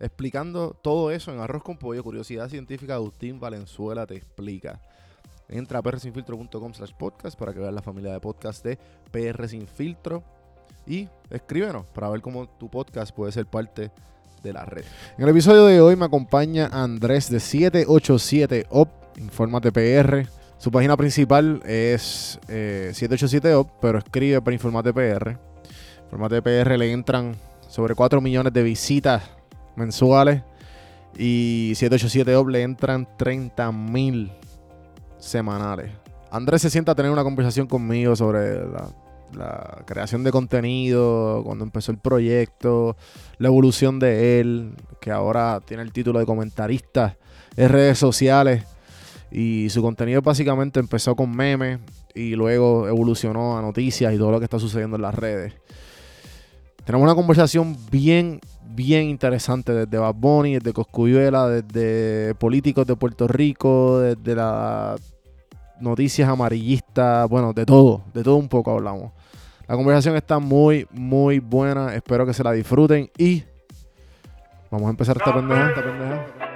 Explicando todo eso en Arroz con Pollo, Curiosidad Científica, Agustín Valenzuela te explica. Entra a prsinfiltro.com slash podcast para que veas la familia de podcast de PR Sin Filtro y escríbenos para ver cómo tu podcast puede ser parte de la red. En el episodio de hoy me acompaña Andrés de 787OP, Infórmate PR. Su página principal es eh, 787OP, pero escribe para Informate PR. Informate PR le entran sobre 4 millones de visitas mensuales y 787OP le entran 30 mil semanales. Andrés se sienta a tener una conversación conmigo sobre la, la creación de contenido, cuando empezó el proyecto, la evolución de él, que ahora tiene el título de comentarista en redes sociales. Y su contenido básicamente empezó con memes y luego evolucionó a noticias y todo lo que está sucediendo en las redes. Tenemos una conversación bien, bien interesante desde Bad Bunny, desde Coscuyuela, desde políticos de Puerto Rico, desde las noticias amarillistas, bueno, de todo, de todo un poco hablamos. La conversación está muy, muy buena. Espero que se la disfruten y vamos a empezar esta pendeja, esta pendeja.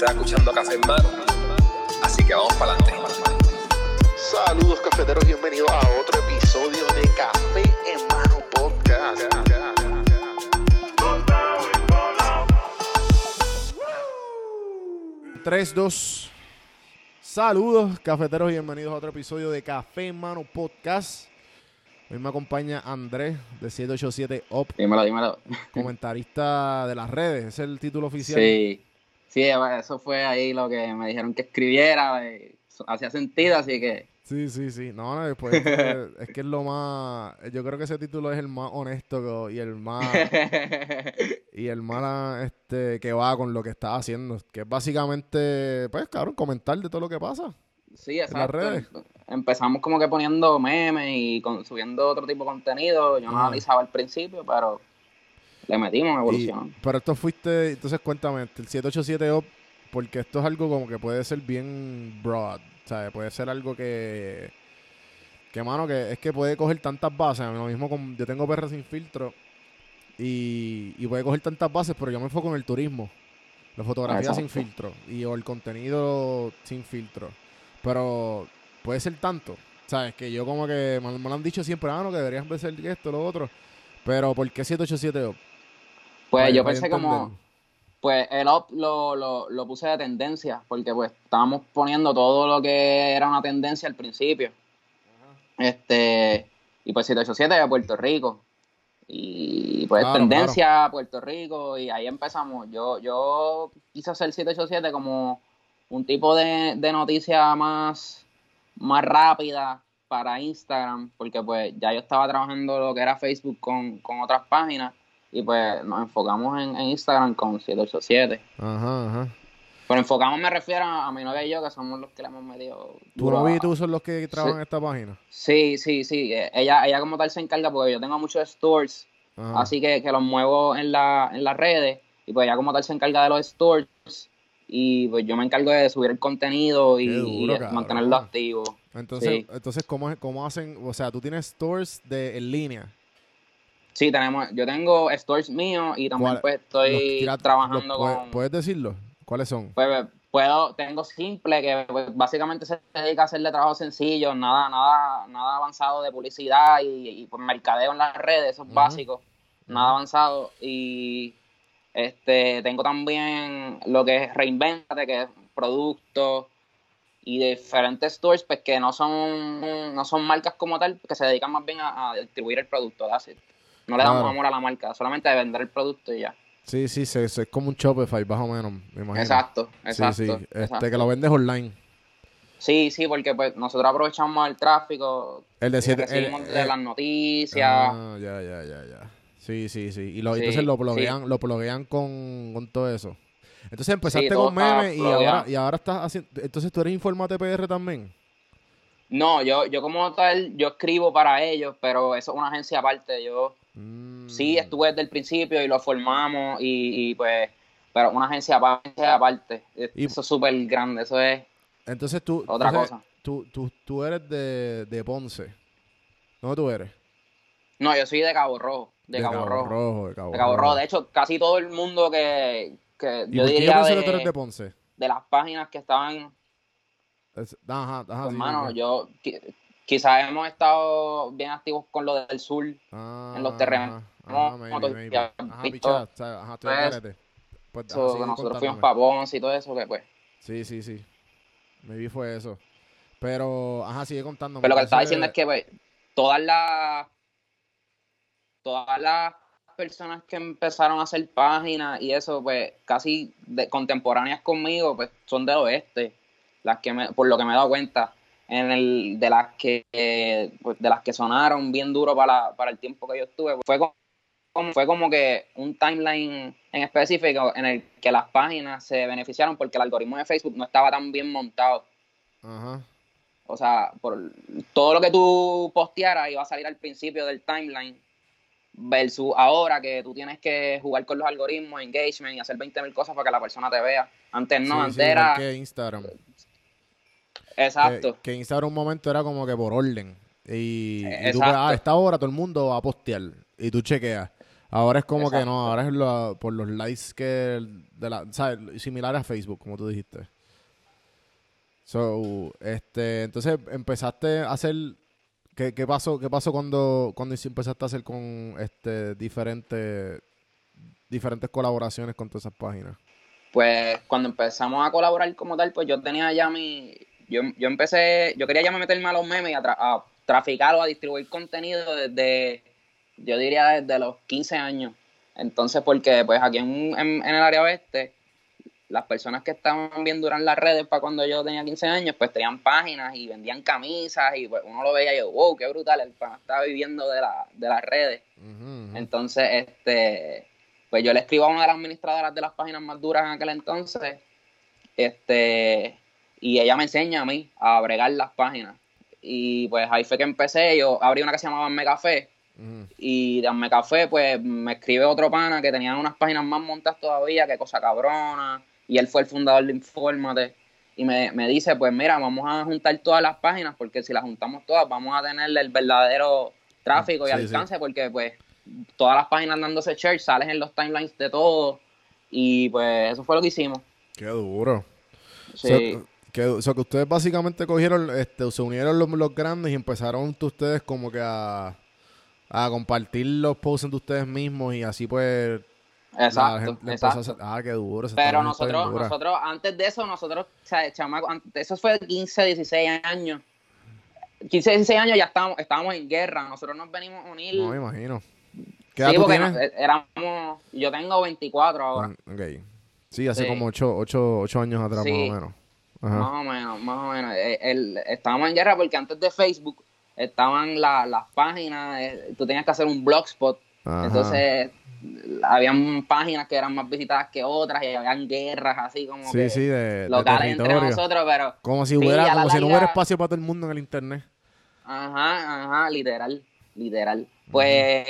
Estás escuchando Café en Mano. Así que vamos para adelante. Saludos cafeteros, bienvenidos a otro episodio de Café en Mano Podcast. 3, 2. Saludos cafeteros, bienvenidos a otro episodio de Café en Mano Podcast. Hoy me acompaña Andrés de 787 OP, Dímelo, dímelo. comentarista de las redes. Es el título oficial. Sí, sí, eso fue ahí lo que me dijeron que escribiera. eh, Hacía sentido, así que Sí, sí, sí. No, no, después es que, es que es lo más. Yo creo que ese título es el más honesto y el más. y el más este, que va con lo que está haciendo. Que es básicamente, pues, cabrón, comentar de todo lo que pasa. sí, las exacto. redes. empezamos como que poniendo memes y con- subiendo otro tipo de contenido. Yo no analizaba al principio, pero le metimos, evolucionó. pero esto fuiste, entonces cuéntame, el 787 Up, porque esto es algo como que puede ser bien broad, ¿sabes? Puede ser algo que, que mano, que es que puede coger tantas bases, lo mismo con, yo tengo perros sin filtro y, y puede coger tantas bases, pero yo me enfoco en el turismo, la fotografía sin filtro y o el contenido sin filtro, pero puede ser tanto, ¿sabes? Que yo como que me, me lo han dicho siempre, ah, no, que deberías ser esto, lo otro, pero ¿por qué 787 Up? Pues Para- yo para pensé como, pues el up lo, lo, lo puse de tendencia, porque pues estábamos poniendo todo lo que era una tendencia al principio. Este, y pues 787 de Puerto Rico. Y pues Claro, tendencia a Puerto Rico, y ahí empezamos. Yo, yo quise hacer 787 como un tipo de, de noticia más, más rápida para Instagram, porque pues ya yo estaba trabajando lo que era Facebook con, con otras páginas y pues nos enfocamos en, en Instagram con 787. Ajá, ajá. Pero enfocamos me refiero a, a mi novia y yo, que somos los que le hemos metido. ¿Tu duro novio a- y tú son los que trabajan en esta página? Sí, sí, sí. eh, Ella, ella como tal se encarga porque yo tengo muchos stores, Ajá. así que, que los muevo en, la, en las redes y pues ella como tal se encarga de los stores y pues yo me encargo de subir el contenido y, duro, y mantenerlo activo. Entonces, sí. entonces ¿cómo, ¿cómo hacen? O sea, tú tienes stores de, en línea. Sí, tenemos, yo tengo stores míos y también ¿Cuál- pues estoy trabajando los con... ¿Puedes decirlo? ¿Cuáles son? Pues puedo, tengo simple que pues, básicamente se dedica a hacerle trabajo sencillo, nada, nada, nada avanzado de publicidad y, y, pues mercadeo en las redes, eso es básico, nada avanzado. Y este tengo también lo que es Reinventate, que es productos y diferentes stores pues que no son, no son marcas como tal, que se dedican más bien a, a distribuir el producto, it. No le damos Claro. amor a la marca, solamente a vender el producto y ya. Sí, sí, se- se- es como un Shopify, más o menos, me imagino. Exacto, Sí, exacto. sí, este, exacto. que lo vendes online. Sí, sí, porque pues nosotros aprovechamos el tráfico, El de siete... el- recibimos de el- las noticias. Ah, ya, ya, ya, ya. Sí, sí, sí. Y lo, Sí, entonces lo sí. bloguean, lo bloguean con, con todo eso. Entonces empezaste con memes y ahora, y ahora estás haciendo... Entonces tú eres Informate PR también. No, yo, yo como tal, yo escribo para ellos, pero eso es una agencia aparte. Yo Mm. sí estuve desde el principio y lo formamos y, y, pues, pero una agencia aparte. Y- Eso es súper grande, eso es Entonces tú... otra entonces, cosa. Tú, tú, tú eres de, de Ponce. ¿Dónde tú eres? No, yo soy de Cabo Rojo, de, Cabo, Rojo. de Cabo, De Cabo Rojo. De hecho, casi todo el mundo que, que ¿Y yo diría de, que tú eres de Ponce? de las páginas que estaban Es- ajá, ajá. Pues, sí, hermano, sí. yo quizás hemos estado bien activos con lo del sur. Ah, en los terrenos, maybe, maybe. ya Ajá, o sea, ajá, pues. Pues, ajá, nosotros fuimos para Ponce y todo eso, que pues. Sí, sí, sí. Maybe fue eso. Pero, ajá, sigue contándome. Pero lo que estaba diciendo es que pues, todas las todas las personas que empezaron a hacer páginas y eso, pues casi de, contemporáneas conmigo, pues son del oeste. Las que me, por lo que me he dado cuenta. En el, de las que pues, de las que sonaron bien duro para, para el tiempo que yo estuve, fue como, fue como que un timeline en específico en el que las páginas se beneficiaron porque el algoritmo de Facebook no estaba tan bien montado. Ajá. O sea, por todo lo que tú postearas iba a salir al principio del timeline versus ahora que tú tienes que jugar con los algoritmos, engagement y hacer 20.000 cosas para que la persona te vea. Antes no, Sí, antes sí, era... Instagram. Exacto. Que, que Instagram un momento era como que por orden. Y, y tú, pues, ah, a esta hora todo el mundo va a postear. Y tú chequeas. Ahora es como que no, ahora es lo- por los likes que de la, ¿sabes? Similar a Facebook, como tú dijiste. So, este, entonces empezaste a hacer ¿qué, qué pasó? ¿Qué pasó cuando, cuando empezaste a hacer con este diferentes diferentes colaboraciones con todas esas páginas? Pues cuando empezamos a colaborar como tal, pues yo tenía ya mi... Yo, yo empecé, yo quería ya meterme a los memes y a, tra- a traficar o a distribuir contenido desde, yo diría desde los 15 años. Entonces, porque pues aquí en, en- en el área oeste, las personas que estaban bien duras en las redes para cuando yo tenía 15 años, pues tenían páginas y vendían camisas y pues uno lo veía y yo, wow, qué brutal, el pana estaba viviendo de, la, de las redes. Entonces, este, pues yo le escribo a una de las administradoras de las páginas más duras en aquel entonces, este, y ella me enseña a mí a bregar las páginas. y pues ahí fue que empecé. Yo abrí una que se llamaba Megafé Ujú. y de Megafé pues me escribe otro pana que tenía unas páginas más montadas todavía, que cosa cabrona, y él fue el fundador de Infórmate. Y me, me dice, pues mira, vamos a juntar todas las páginas, porque si las juntamos todas, vamos a tener el verdadero tráfico y Sí, sí. alcance, porque pues todas las páginas dándose share, sales en los timelines de todo. Y pues eso fue lo que hicimos. Qué duro. Sí. Que, so que ustedes básicamente cogieron, este, se unieron los, los grandes y empezaron ustedes como que a, a compartir los posts de ustedes mismos y así pues exacto, gente empezó a exacto. hacer- ah, qué duro. Pero nosotros, nosotros, antes de eso, nosotros, o sea, chamaco, antes- eso fue de 15, 16 años. 15, 16 años ya estábamos, estábamos en guerra. Nosotros nos venimos a unir. No me imagino. ¿Qué edad sí, tú porque nos- éramos, yo tengo 24 ahora. Ah, ok. Sí, hace Sí. como ocho, ocho, ocho años atrás Sí. más o menos. Ajá. Más o menos, más o menos. Eh, el- estábamos en guerra porque antes de Facebook estaban la- las páginas, eh, tú tenías que hacer un blogspot. Ajá. Entonces, habían páginas que eran más visitadas que otras y habían guerras así como Sí, que sí, de, de locales entre nosotros, pero Como si hubiera, como si no hubiera espacio para todo el mundo en el internet. Ajá, ajá, literal, literal. Pues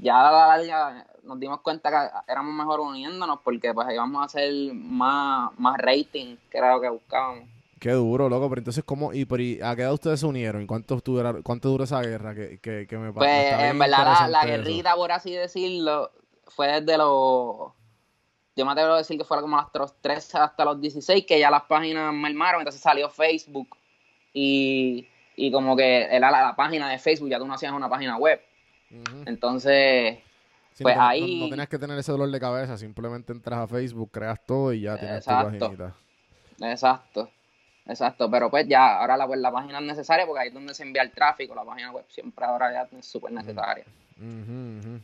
ya a la larga nos dimos cuenta que éramos mejor uniéndonos porque pues íbamos a hacer más, más rating, que era lo que buscábamos. Qué duro, loco. Pero entonces, ¿cómo? ¿Y, pero, y a qué edad ustedes se unieron? ¿Y cuánto, estuviera- cuánto duró esa guerra? Que, que, que me Pues en verdad la, la guerrita, por así decirlo, fue desde los... Yo me atrevo a decir que fue como hasta los 13 hasta los 16 que ya las páginas mermaron, entonces salió Facebook y, y como que era la, la página de Facebook, ya tú no hacías una página web. Entonces... Sí, pues no, no- ahí- No, tenías que tener ese dolor de cabeza. Simplemente entras a Facebook, creas todo y ya tienes tu Exacto. paginita. Exacto, exacto, pero pues ya, ahora la, pues, la página es necesaria porque ahí es donde se envía el tráfico, la página web siempre ahora ya es súper necesaria. Ujú, ujú.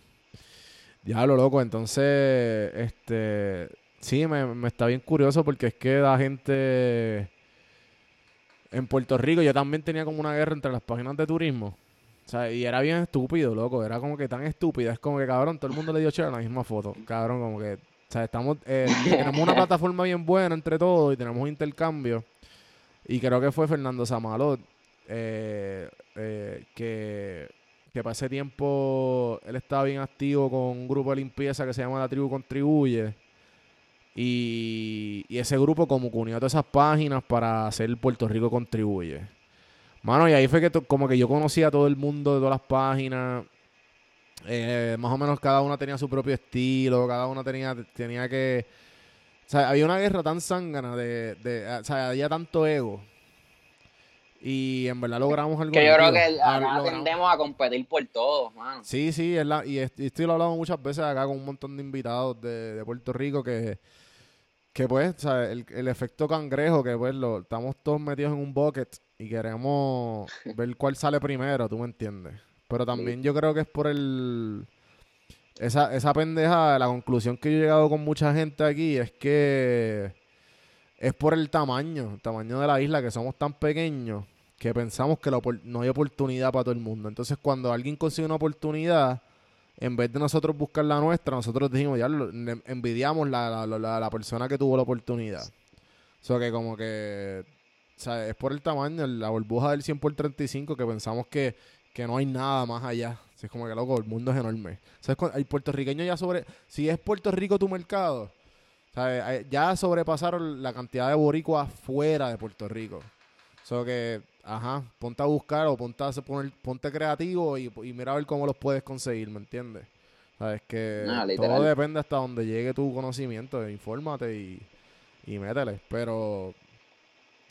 Diablo, loco. Entonces, este... Sí, me, me está bien curioso porque es que la gente... En Puerto Rico yo también tenía como una guerra entre las páginas de turismo. O sea, y era bien estúpido, loco. Era como que tan estúpida. Es como que, cabrón, todo el mundo le dio a la misma foto. Cabrón, como que... O sea, estamos... eh, tenemos una plataforma bien buena entre todos y tenemos un intercambio. Y creo que fue Fernando Samalot eh, eh, que, que para ese tiempo él estaba bien activo con un grupo de limpieza que se llama La Tribu Contribuye. Y, y ese grupo como que unió todas esas páginas para hacer Puerto Rico Contribuye. Mano, y ahí fue que como que yo conocía a todo el mundo de todas las páginas. Eh, más o menos cada una tenía su propio estilo, cada una tenía, tenía que... O sea, había una guerra tan zángana de, de... O sea, había tanto ego. Y en verdad logramos algo. Que yo creo que Ah, logramos- tendemos a competir por todo, mano. Sí, sí, es la, y, est- y esto lo he hablado muchas veces acá con un montón de invitados de, de Puerto Rico que, que pues, o sea, el, el efecto cangrejo, que pues lo, estamos todos metidos en un bucket y queremos ver cuál sale primero, tú me entiendes. Pero también yo creo que es por el... Esa, esa pendeja, la conclusión que yo he llegado con mucha gente aquí es que es por el tamaño, el tamaño de la isla, que somos tan pequeños que pensamos que la no hay oportunidad para todo el mundo. Entonces, cuando alguien consigue una oportunidad, en vez de nosotros buscar la nuestra, nosotros dijimos, ya lo- envidiamos la, la, la- persona que tuvo la oportunidad. O sea, que como que, o sea, es por el tamaño, la burbuja del 100 por 35, que pensamos que, que no hay nada más allá. O sea, es como que, loco, el mundo es enorme. ¿Sabes? cu- El puertorriqueño ya sobre... Si es Puerto Rico tu mercado, ¿sabes? Eh, Ya sobrepasaron la cantidad de boricuas fuera de Puerto Rico. O sea que, ajá, ponte a buscar o ponte a poner- ponte creativo y, y mira a ver cómo los puedes conseguir, ¿me entiendes? Sabes que Ah, todo depende hasta donde llegue tu conocimiento, infórmate y, y métele. Pero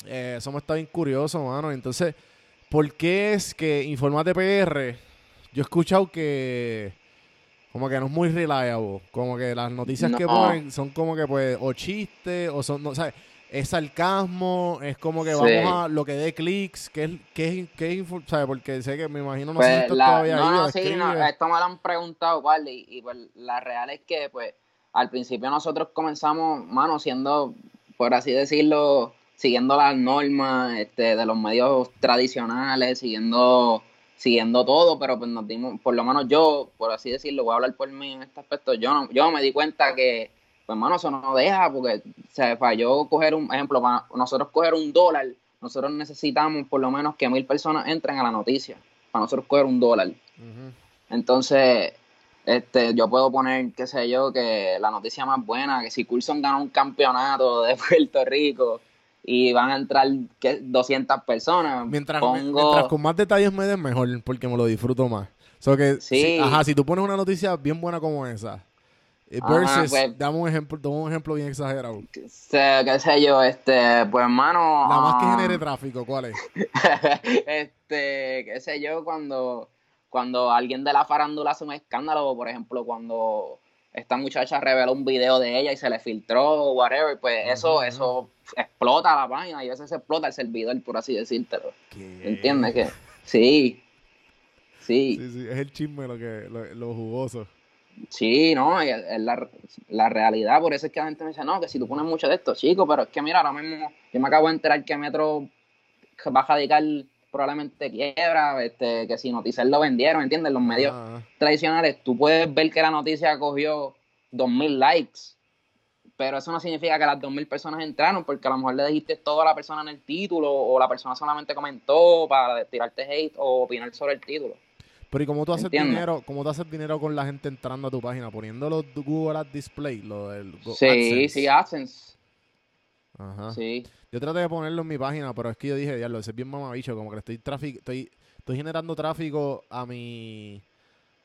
eh, eso me está bien curioso, mano. Entonces, ¿por qué es que Informate PR? Yo he escuchado que como que no es muy reliable, como que las noticias que ponen son como que pues o chistes o son, no, ¿sabes? Es sarcasmo, es como que Sí. vamos a lo que dé clics, que es, que es, que es ¿sabes? Porque sé que me imagino, no sé si Pues la, todavía no, ahí, no, sí, no, esto me lo han preguntado, ¿vale? Y, y, pues la real es que, pues, al principio nosotros comenzamos, mano, siendo, por así decirlo, siguiendo las normas este, de los medios tradicionales, siguiendo siguiendo todo, pero pues nos dimos, por lo menos yo, por así decirlo, voy a hablar por mí en este aspecto, yo no, yo me di cuenta que, pues mano, eso no deja, porque, para yo coger un ejemplo, para nosotros coger un dólar, nosotros necesitamos por lo menos que mil personas entren a la noticia para nosotros coger un dólar. Entonces, este, yo puedo poner, qué sé yo, que la noticia más buena, que si Coulson gana un campeonato de Puerto Rico y van a entrar ¿qué? 200 personas, Mientras, pongo... mientras con más detalles me den mejor, porque me lo disfruto más. So que, Sí. si- ajá, si tú pones una noticia bien buena como esa, eh, Ajá, versus, pues- dame un ejemplo, dame un ejemplo bien exagerado. qué sé yo, este, pues hermano... La más que ah, genere tráfico, ¿cuál es? este, qué sé yo, cuando, cuando alguien de la farándula hace un escándalo, por ejemplo, cuando esta muchacha reveló un video de ella y se le filtró o whatever, pues eso, eso explota la página y a veces explota el servidor, por así decírtelo. ¿Entiendes? Que, sí, sí, Sí, sí, es el chisme lo que, lo, lo jugoso. Sí, no, es, es la, la realidad, por eso es que la gente me dice, no, que si tú pones mucho de esto, chico, pero es que mira, ahora mismo yo me acabo de enterar que Metro va a radicar probablemente quiebra, este, que si Noticias lo vendieron, ¿entiendes? Los medios Ajá. tradicionales, tú puedes ver que la noticia cogió 2.000 likes, pero eso no significa que las 2.000 personas entraron, porque a lo mejor le dijiste todo a la persona en el título, o la persona solamente comentó para tirarte hate o opinar sobre el título. Pero ¿y cómo tú haces dinero? ¿Cómo tú haces dinero con la gente entrando a tu página? Poniendo los Google Ads Display, lo del Go- sí, AdSense. sí, AdSense. Ajá. Sí. Yo traté de ponerlo en mi página, pero es que yo dije, diablo, ese es bien mamabicho, como que estoy tráfico, estoy, estoy generando tráfico a mi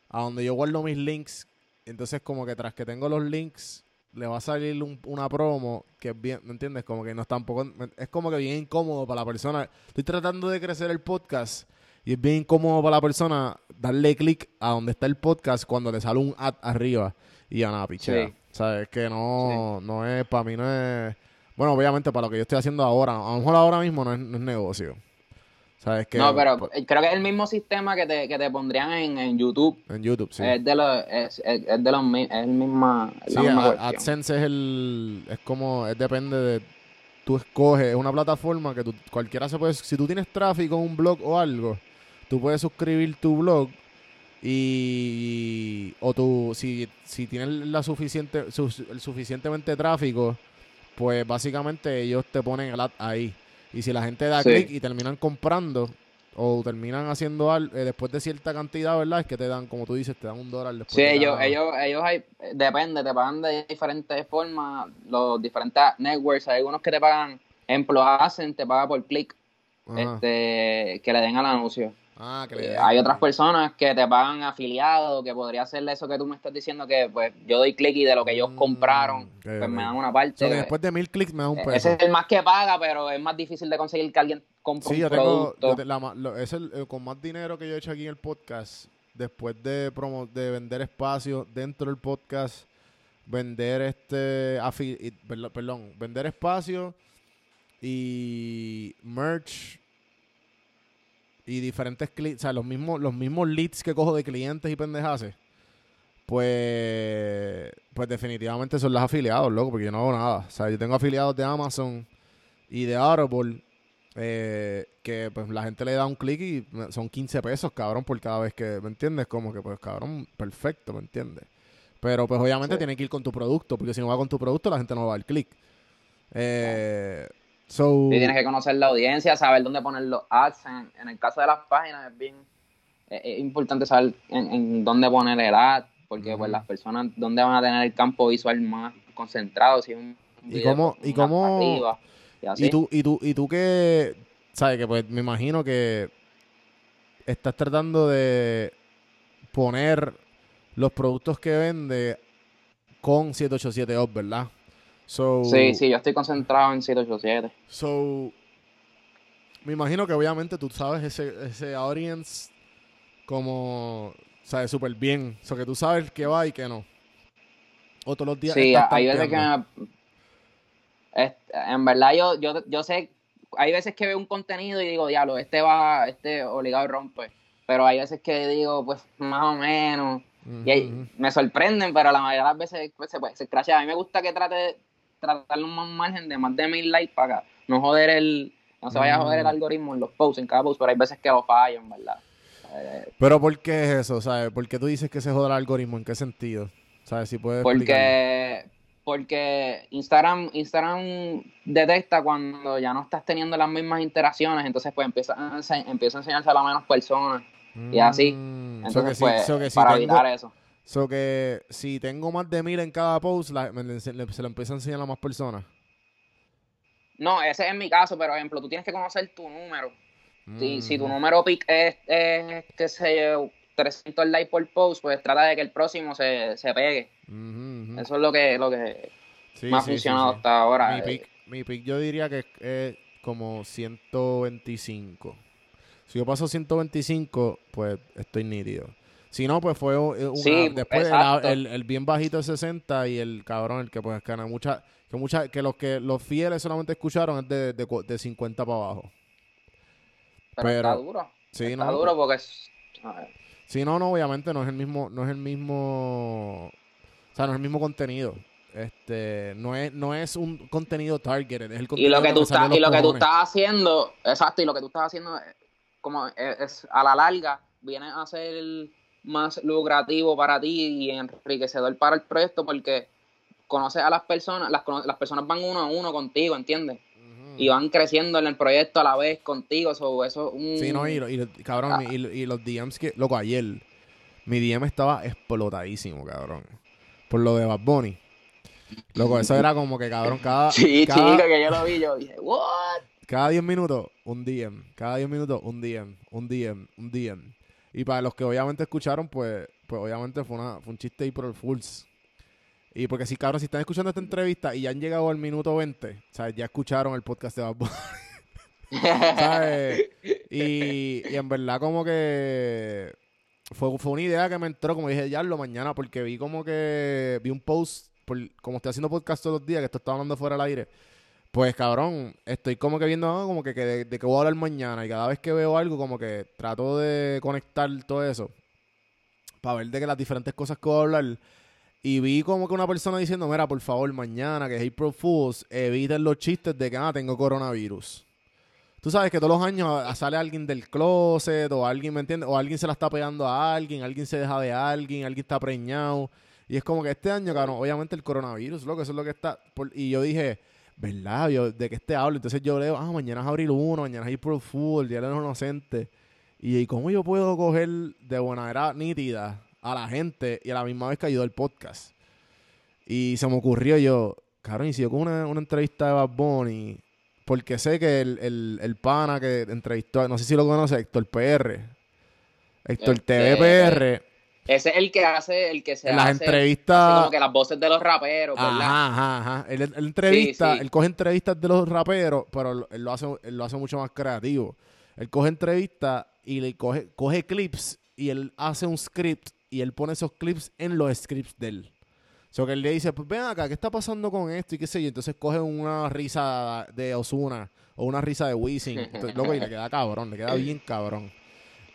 a donde yo guardo mis links. Entonces, como que tras que tengo los links, le va a salir un- una promo que es bien, ¿me entiendes? Como que no es tampoco, es como que bien incómodo para la persona. Estoy tratando de crecer el podcast y es bien incómodo para la persona darle clic a donde está el podcast cuando le sale un ad arriba y ya nada, pichea. Sí. ¿Sabes? Que no, no es, para mí no es... Bueno, obviamente para lo que yo estoy haciendo ahora, a lo mejor ahora mismo no es, no es negocio. ¿Sabes? Que, no, pero pues, eh, creo que es el mismo sistema que te, que te pondrían en, en YouTube. en YouTube, sí. Es de los, es, es- es de los es el misma, Sí, la misma a- cuestión. AdSense es el... Es como... Es depende de... Tú escoges... Es una plataforma que tú, cualquiera se puede... Si tú tienes tráfico en un blog o algo, tú puedes suscribir tu blog y... O tú... Si, si tienes la suficiente... su- el suficientemente tráfico, pues básicamente ellos te ponen el ad ahí. Y si la gente da Sí. clic y terminan comprando o terminan haciendo algo después de cierta cantidad, ¿verdad? Es que te dan, como tú dices, te dan un dólar después. Sí, de ellos, cada- ellos, ellos hay, depende, te pagan de diferentes formas, los diferentes networks, hay algunos que te pagan, ejemplo, hacen, te paga por clic, este, que le den al anuncio. Ah, que Eh, hay otras personas que te pagan afiliados, que podría ser eso que tú me estás diciendo, que pues yo doy clic y de lo que ellos Mm, compraron, pues me dan una O parte. sea, que después de mil clics me da un Eh, peso. Ese es el más que paga, pero es más difícil de conseguir que alguien compre Sí, un yo tengo. producto. yo te- la ma- lo- es el, el con más dinero que yo he hecho aquí en el podcast. Después de promo, de vender espacio dentro del podcast, vender este. afi- perdón, vender espacio y merch y diferentes clics. O sea, los mismos, los mismos leads que cojo de clientes y pendejaces. Pues, pues definitivamente son los afiliados, loco, porque yo no hago nada. O sea, yo tengo afiliados de Amazon y de Audible eh, que pues la gente le da un clic y son 15 pesos, cabrón, por cada vez que, ¿me entiendes? Como que, pues, cabrón, perfecto, ¿me entiendes? Pero, pues, obviamente Sí. tiene que ir con tu producto, porque si no va con tu producto, la gente no va a dar clic. Eh, so, Sí, tienes que conocer la audiencia, saber dónde poner los ads. En, en el caso de las páginas es bien es, es importante saber en, en dónde poner el ad, porque pues las personas dónde van a tener el campo visual más concentrado, si es un ¿Y cómo- y cómo- arriba, y así. Y tú, y tú, y tú que, sabes que pues me imagino que estás tratando de poner los productos que vende con 787 Ops, ¿verdad? So, Sí, sí, yo estoy concentrado en 787. So, me imagino que obviamente tú sabes ese, ese audience como, sabes, súper bien. O sea, que tú sabes qué va y qué no. O todos los días Sí, hay veces que me- es- en verdad yo, yo, yo sé, hay veces que veo un contenido y digo, diablo, este va, este obligado rompe. Pero hay veces que digo, pues, más o menos. Y ahí me sorprenden, pero la mayoría de las veces pues, se, puede- se crashea. A mí me gusta que trate de tratarle un margen de más de mil likes para no joder el, no se vaya a joder el algoritmo en los posts, en cada post, pero hay veces que lo fallan, ¿verdad? Eh, Pero ¿por qué es eso? ¿Sabes? ¿Por qué tú dices que se joda el algoritmo? ¿En qué sentido? ¿Sabes? Si puedes porque Porque Instagram, Instagram detecta cuando ya no estás teniendo las mismas interacciones, entonces pues empieza a, empieza a enseñarse a las menos personas. Y así. Mm, so que Entonces, si- pues, so que si para tengo- evitar eso. So que si tengo más de mil en cada post, la- me le- se, lo empiezo a enseñar a más personas. No, ese es mi caso, pero, ejemplo, tú tienes que conocer tu número. Si, si tu Mm. número pic es, es, qué sé yo, 300 likes por post, pues trata de que el próximo se, se pegue. Eso es lo que, lo que Sí, me ha sí, sí, funcionado sí. hasta ahora. Mi eh. pick, mi pick yo diría que es eh, como 125. Si yo paso 125, pues estoy nítido. Si no, pues fue eh, una, Sí, después el, exacto. el- el bien bajito de 60 y el cabrón, el que pues gana mucha, que mucha, que los que los fieles solamente escucharon es de, de, de 50 para abajo. Pero, pero- está duro. Sí, está no, duro porque es. Si no, no, obviamente no es el mismo, no es el mismo, o sea, no es el mismo contenido. Este, no es, no es un contenido targeted, es el Y contenido lo que tú me sale estás, y lo que tú estás haciendo, exacto, y lo que tú estás haciendo es, como es, es a la larga viene a ser más lucrativo para ti y enriquecedor para el proyecto porque conoces a las personas, las, las personas van uno a uno contigo, ¿entiendes? Y van creciendo en el proyecto a la vez contigo, so, eso es un... Sí, no, y, lo- y cabrón, Ah. y, y los DMs que, loco, ayer, mi DM estaba explotadísimo, cabrón. Por lo de Bad Bunny. Loco, eso era como que, cabrón, cada, Sí, cada, chica, que yo lo vi, yo dije, ¿what? cada 10 minutos, un DM. Cada 10 minutos, un DM, un DM, un DM. Y para los que obviamente escucharon, pues, pues obviamente fue, una, fue un chiste ahí por el Fools. Y porque si, cabrón, si están escuchando esta entrevista y ya han llegado al minuto 20, o sea, ya escucharon el podcast de Bad Bunny. ¿sabes? Y, y en verdad como que fue, fue una idea que me entró, como dije, ya lo mañana, porque vi como que vi un post, por, como estoy haciendo podcast todos los días, que esto está hablando fuera del aire, pues cabrón, estoy como que viendo ah, como que, que de, de qué voy a hablar mañana y cada vez que veo algo como que trato de conectar todo eso para ver de que las diferentes cosas que voy a hablar. Y vi como que una persona diciendo, mira, por favor, mañana que es April Fools, eviten los chistes de que, ah, tengo coronavirus. Tú sabes que todos los años ah, sale alguien del closet o alguien, ¿me entiendes? O alguien se la está pegando a alguien, alguien se deja de alguien, alguien está preñado. Y es como que este año, cabrón, obviamente el coronavirus, loco, eso es lo que está. y yo dije, ¿verdad? Yo, ¿De qué este hablo? Entonces yo leo, ah, mañana es abril 1, mañana es April Fool, Día de los Inocentes. Y, ¿y cómo yo puedo coger de buena manera nítida a la gente y a la misma vez que ayudó el podcast? Y se me ocurrió yo, cabrón, y si yo con una, una entrevista de Bad Bunny, porque sé que el, el, el pana que entrevistó, no sé si lo conoce, Héctor PR. Héctor Este, TVPR. Ese es el que hace, el que se En las hace, entrevistas- hace como que las voces de los raperos, ¿verdad? Ajá, ajá, ajá. Él, él entrevista, Sí, sí. él coge entrevistas de los raperos, pero él, lo hace, él lo hace mucho más creativo. Él coge entrevistas y le coge, coge clips y él hace un script y él pone esos clips en los scripts de él. O sea, que él le dice, pues ven acá, ¿qué está pasando con esto? Y qué sé yo. Entonces coge una risa de Osuna o una risa de Wisin. Entonces, loco, y le queda cabrón, le queda bien cabrón.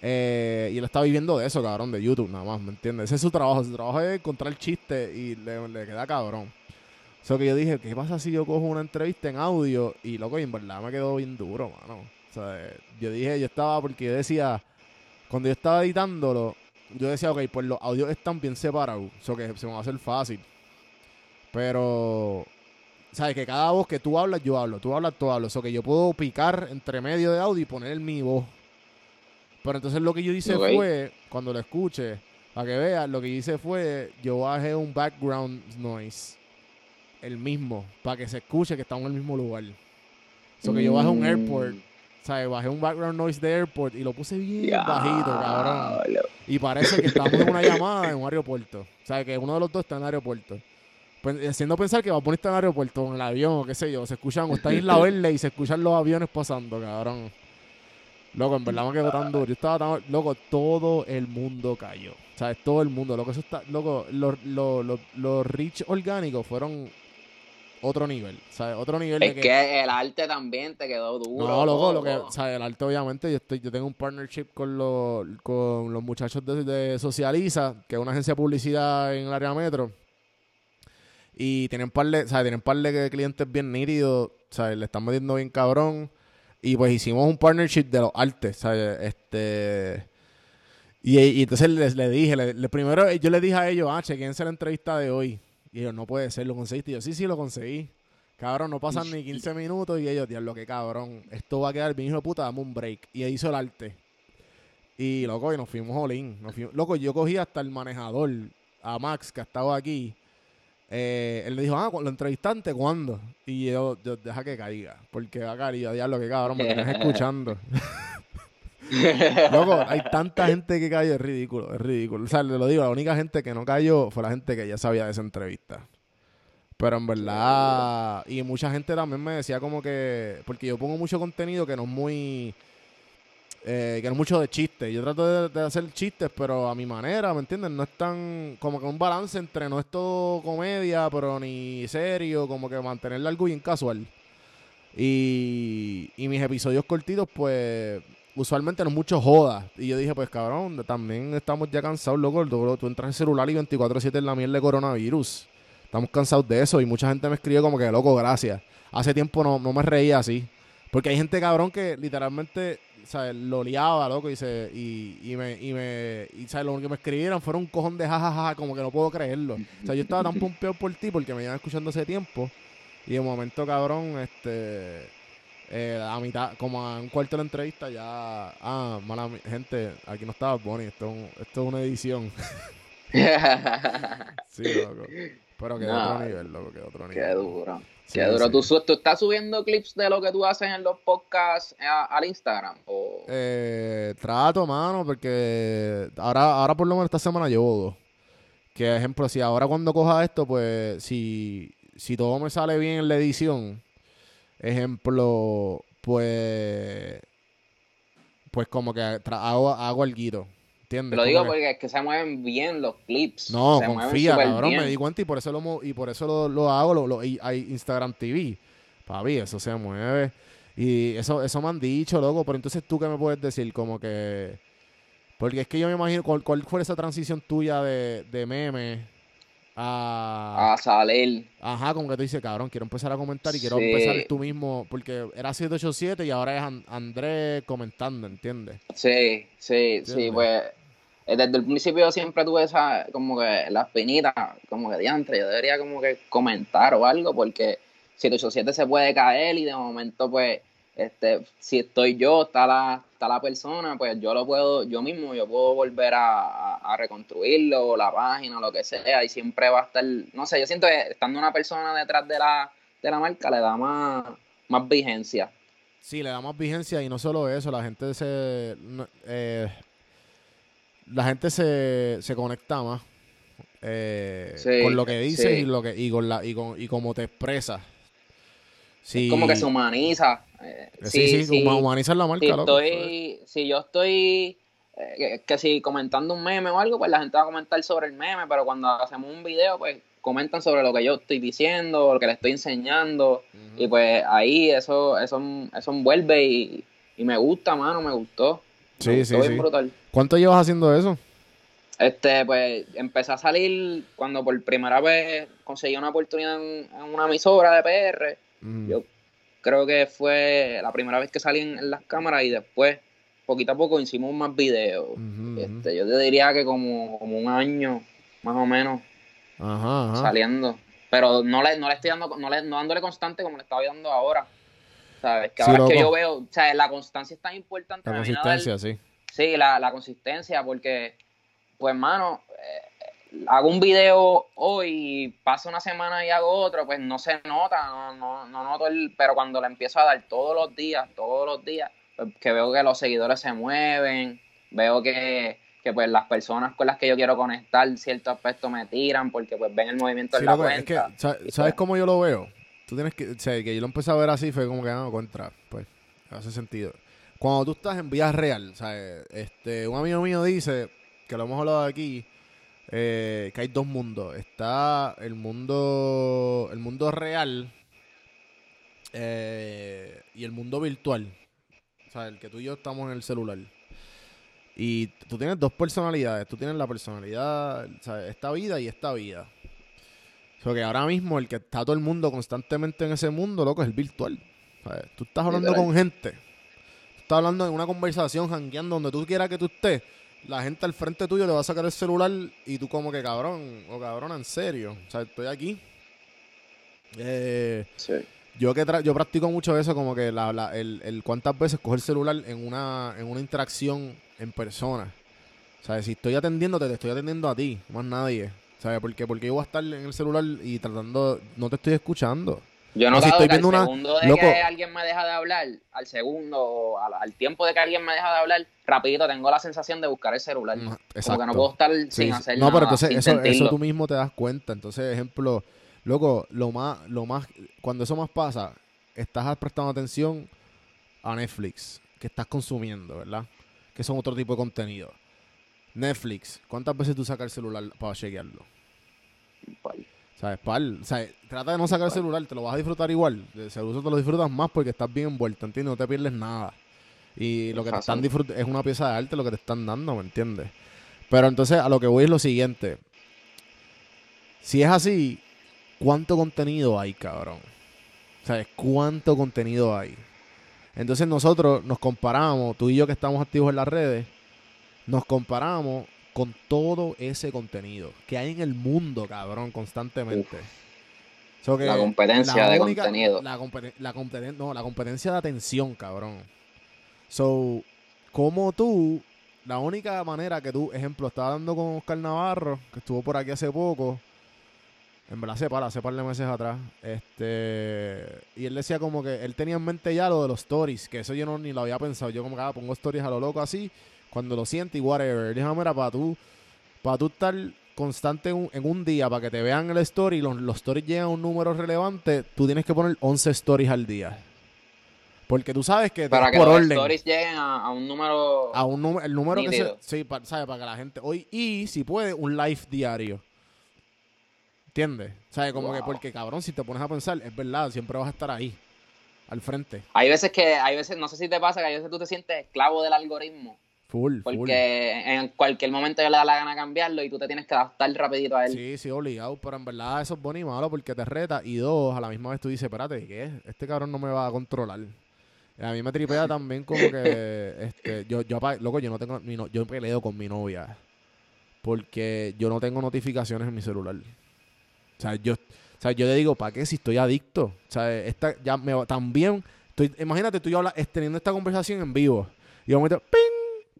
Eh, y él está viviendo de eso, cabrón, de YouTube nada más, ¿me entiendes? Ese es su trabajo. Su trabajo es encontrar chiste y le, queda cabrón. O sea, que yo dije, ¿qué pasa si yo cojo una entrevista en audio? Y loco, y en verdad me quedó bien duro, mano. O sea, yo dije, yo estaba, porque yo decía, cuando yo estaba editándolo, yo decía, ok, pues los audios están bien separados. O sea, que se me va a hacer fácil. Pero, ¿sabes? Que cada voz que tú hablas, yo hablo. Tú hablas, tú hablas. O sea, que yo puedo picar entre medio de audio y poner mi voz. Pero entonces lo que yo hice fue, cuando lo escuche, para que veas, lo que hice fue, yo bajé un background noise. El mismo, para que se escuche que estamos en el mismo lugar. O sea, que yo bajé un Mm. airport. ¿Sabes? Bajé un background noise de airport y lo puse bien bajito, cabrón. Y parece que estamos en una llamada en un aeropuerto. O sea, que uno de los dos está en el aeropuerto. Pues, haciendo pensar que va a poner en el aeropuerto, en el avión, o qué sé yo. Se escuchan, o está en Isla Verde y se escuchan los aviones pasando, cabrón. Loco, en verdad me quedó tan duro. Yo estaba tan... Loco, todo el mundo cayó. O sea, todo el mundo. Loco, eso está... Loco, los, los, los, los rich orgánicos fueron otro nivel. Sea, otro nivel Es de que el arte también te quedó duro. no, loco, lo que, sea, el arte obviamente, yo estoy, yo tengo un partnership con los, con los muchachos de, de Socializa, que es una agencia de publicidad en el área metro. Y tienen par de, sea, tienen par de clientes bien nítidos, o sea, le están metiendo bien cabrón. Y pues hicimos un partnership de los artes, ¿sabes? Este. Y, y entonces les, le dije, le, le- primero yo le dije a ellos, ah, chequense la entrevista de hoy. Y ellos, no puede ser, lo conseguiste. Y yo, sí, sí, lo conseguí. Cabrón, no pasan ni 15 minutos y ellos, diablo, que cabrón. Esto va a quedar bien hijo de puta, dame un break. Y él hizo el arte. Y, loco, y nos fuimos olín. Nos fuimos- Loco, yo cogí hasta el manejador, a Max, que estaba aquí. Eh, él me dijo, ah, ¿lo entrevistaste cuándo? Y yo, yo, deja que caiga. Porque va a caer y yo, diablo, que cabrón, me tenés escuchando. Loco, hay tanta gente que cayó, es ridículo, es ridículo. O sea, le lo digo, la única gente que no cayó fue la gente que ya sabía de esa entrevista. Pero en verdad, y mucha gente también me decía como que, porque yo pongo mucho contenido que no es muy, eh, que es mucho de chistes. Yo trato de, hacer chistes, pero a mi manera, ¿me entiendes? No es tan, como que un balance entre no es todo comedia, pero ni serio, como que mantenerlo algo bien casual. Y, y mis episodios cortitos, pues, usualmente no es mucho joda. Y yo dije, pues cabrón, también estamos ya cansados, loco. Tú, entras en el celular y 24-7 en la miel de coronavirus. Estamos cansados de eso. Y mucha gente me escribe como que, loco, gracias. Hace tiempo no, no me reía así. Porque hay gente cabrón que literalmente ¿sabes? lo liaba, loco, y, se, y, y me, y me, y ¿sabes? lo único que me escribieron fueron un cojón de jajaja, como que no puedo creerlo. O sea, yo estaba tan pompeado por ti porque me iban escuchando hace tiempo. Y de momento, cabrón, este, eh, a mitad, como a un cuarto de la entrevista, ya, ah, mala gente, aquí no estaba Bonnie, esto, es un- esto es una edición. sí, loco. Pero que No, otro nivel, loco, que otro nivel. Qué duro. Sí, Qué duro. sí. ¿Tú, estás subiendo clips de lo que tú haces en los podcasts a- al Instagram? O... Eh, trato, mano, porque ahora, ahora por lo menos esta semana llevo dos. Que ejemplo, si ahora cuando coja esto, pues si, si todo me sale bien en la edición, ejemplo, pues pues como que hago, hago algo, lo digo que- porque es que se mueven bien los clips. no, se confía, cabrón, bien. me di cuenta y por eso lo, y por eso lo, lo hago, lo, lo- y hay Instagram TV. Papi, eso se mueve. Y eso, eso me han dicho, loco. Pero entonces tú qué me puedes decir, como que. Porque es que yo me imagino, ¿cuál, cuál fue esa transición tuya de, de meme a. A salir. Ajá, como que tú dices, cabrón, quiero empezar a comentar y quiero Sí. empezar tú mismo. Porque era 787 y ahora es An- Andrés comentando, ¿entiendes? Sí, sí, sí, pues eh, desde el principio siempre tuve esa, como que la espinita, como que diantre, yo debería como que comentar o algo, porque 787 se puede caer y de momento, pues, este, si estoy yo, está la, está la persona, pues yo lo puedo, yo mismo, yo puedo volver a, a- reconstruirlo, la página, lo que sea, y siempre va a estar, no sé, yo siento que estando una persona detrás de la, de la marca le da más, más vigencia. Sí, le da más vigencia y no solo eso, la gente se. eh, la gente se, se conecta más eh, Sí, con lo que dices sí. y lo que y con la y con y cómo te expresas. Sí, como que se humaniza. eh, sí, sí, sí, huma- humanizar la marca, si loco. estoy, si yo estoy, eh, que, que si comentando un meme o algo, pues la gente va a comentar sobre el meme, pero cuando hacemos un video, pues comentan sobre lo que yo estoy diciendo, lo que le estoy enseñando, y pues ahí eso, eso, eso envuelve y, y me gusta, mano, me gustó. Sí, Me sí, gustó sí. brutal. ¿Cuánto llevas haciendo eso? Este, pues empecé a salir cuando por primera vez conseguí una oportunidad en, en una emisora de PR. Mm. Yo creo que fue la primera vez que salí en, en las cámaras y después, poquito a poco, hicimos más videos. Este, yo te diría que como, como un año, más o menos, Ajá, ajá. saliendo. Pero no le, no le estoy dando, no, le, no dándole constante como le estaba dando ahora. ¿Sabes? Que Sí, ahora es que yo veo, o sea, la constancia es tan importante. La dar- consistencia, sí. Sí, la, la consistencia, porque, pues, mano, hago un video hoy y pasa una semana y hago otro, pues no se nota, no, no, no noto el. Pero cuando le empiezo a dar todos los días, todos los días, pues, que veo que los seguidores se mueven, veo que, que pues las personas con las que yo quiero conectar cierto aspecto me tiran porque pues ven el movimiento Sí, en la loco, es que, cuenta. ¿sabes pues, cómo yo lo veo? Tú tienes que, o sea, que yo lo empecé a ver así, fue como que, no, contra, pues, hace sentido. Cuando tú estás en vía real, ¿sabes? Este, un amigo mío dice, que lo hemos hablado aquí, eh, que hay dos mundos. Está el mundo, el mundo real eh, y el mundo virtual. O sea, el que tú y yo estamos en el celular. Y tú tienes dos personalidades. Tú tienes la personalidad, esta vida y esta vida. Porque ahora mismo el que está todo el mundo constantemente en ese mundo, loco, es el virtual. Tú estás hablando Literal. con gente. Tú estás hablando en una conversación, jangueando, donde tú quieras que tú estés. La gente al frente tuyo le va a sacar el celular y tú como que cabrón o cabrona, en serio. O sea, estoy aquí. Eh, Sí. yo que tra- yo practico mucho eso, como que la, la- el, el cuántas veces coger el celular en una, en una interacción en persona. O sea, si estoy atendiéndote, te estoy atendiendo a ti, más nadie. ¿Sabes? Porque, porque yo voy a estar en el celular y tratando, no te estoy escuchando. Yo No, si notado estoy al viendo una- segundo de loco. que alguien me deja de hablar, al segundo o al, al tiempo de que alguien me deja de hablar, rapidito tengo la sensación de buscar el celular. Mm, Como Exacto. que no puedo estar Sí, sin hacer no, nada, pero entonces eso, eso tú mismo te das cuenta. Entonces, ejemplo, loco, lo más, lo más, cuando eso más pasa, estás prestando atención a Netflix, que estás consumiendo, ¿verdad? Que son otro tipo de contenido. Netflix, ¿cuántas veces tú sacas el celular para chequearlo? ¿Sabes? Pal, sea, trata de no sacar el celular, te lo vas a disfrutar igual. De seguro te lo disfrutas más porque estás bien envuelto, ¿entiendes? No te pierdes nada. Y lo que te están disfrutando es una pieza de arte lo que te están dando, ¿me entiendes? Pero entonces a lo que voy es lo siguiente. Si es así, ¿cuánto contenido hay, cabrón? ¿Sabes? ¿Cuánto contenido hay? Entonces nosotros nos comparamos, tú y yo que estamos activos en las redes, nos comparamos con todo ese contenido que hay en el mundo, cabrón, constantemente. So que La competencia de contenido. La, competen- la competen- no, la competencia de atención, cabrón. So, como tú, la única manera que tú, ejemplo, estaba dando con Oscar Navarro, que estuvo por aquí hace poco, en verdad hace para, hace par de meses atrás, este, y él decía como que él tenía en mente ya lo de los stories, que eso yo no ni lo había pensado, yo como que ah, pongo stories a lo loco así, cuando lo siente y whatever, dijo, "Ah, mira, para tú, para tú estar constante en un, en un día, para que te vean el story, los, los stories llegan a un número relevante, tú tienes que poner 11 stories al día. Porque tú sabes que Para que por los orden stories lleguen a, a un número... a un número, el número que se, sí, pa- ¿sabe? Para que la gente hoy y si puede un live diario. ¿Entiendes? ¿Sabes? Como que porque cabrón, si te pones a pensar, es verdad, siempre vas a estar ahí al frente. Hay veces que, hay veces, no sé si te pasa, que hay veces tú te sientes esclavo del algoritmo. Full, full. Porque en cualquier momento le da la gana cambiarlo y tú te tienes que adaptar rapidito a él. Sí, sí, obligado, pero en verdad eso es bueno y malo porque te reta y dos, a la misma vez tú dices, espérate, ¿qué? Este cabrón no me va a controlar. Y a mí me tripea también como que, este, yo, yo, loco, yo no tengo, mi no- yo peleo con mi novia porque yo no tengo notificaciones en mi celular. O sea, yo, o sea, yo le digo, ¿para qué si estoy adicto? O sea, esta, ya me va- también, estoy, imagínate tú y yo habla- es- teniendo esta conversación en vivo y yo me meto, ping,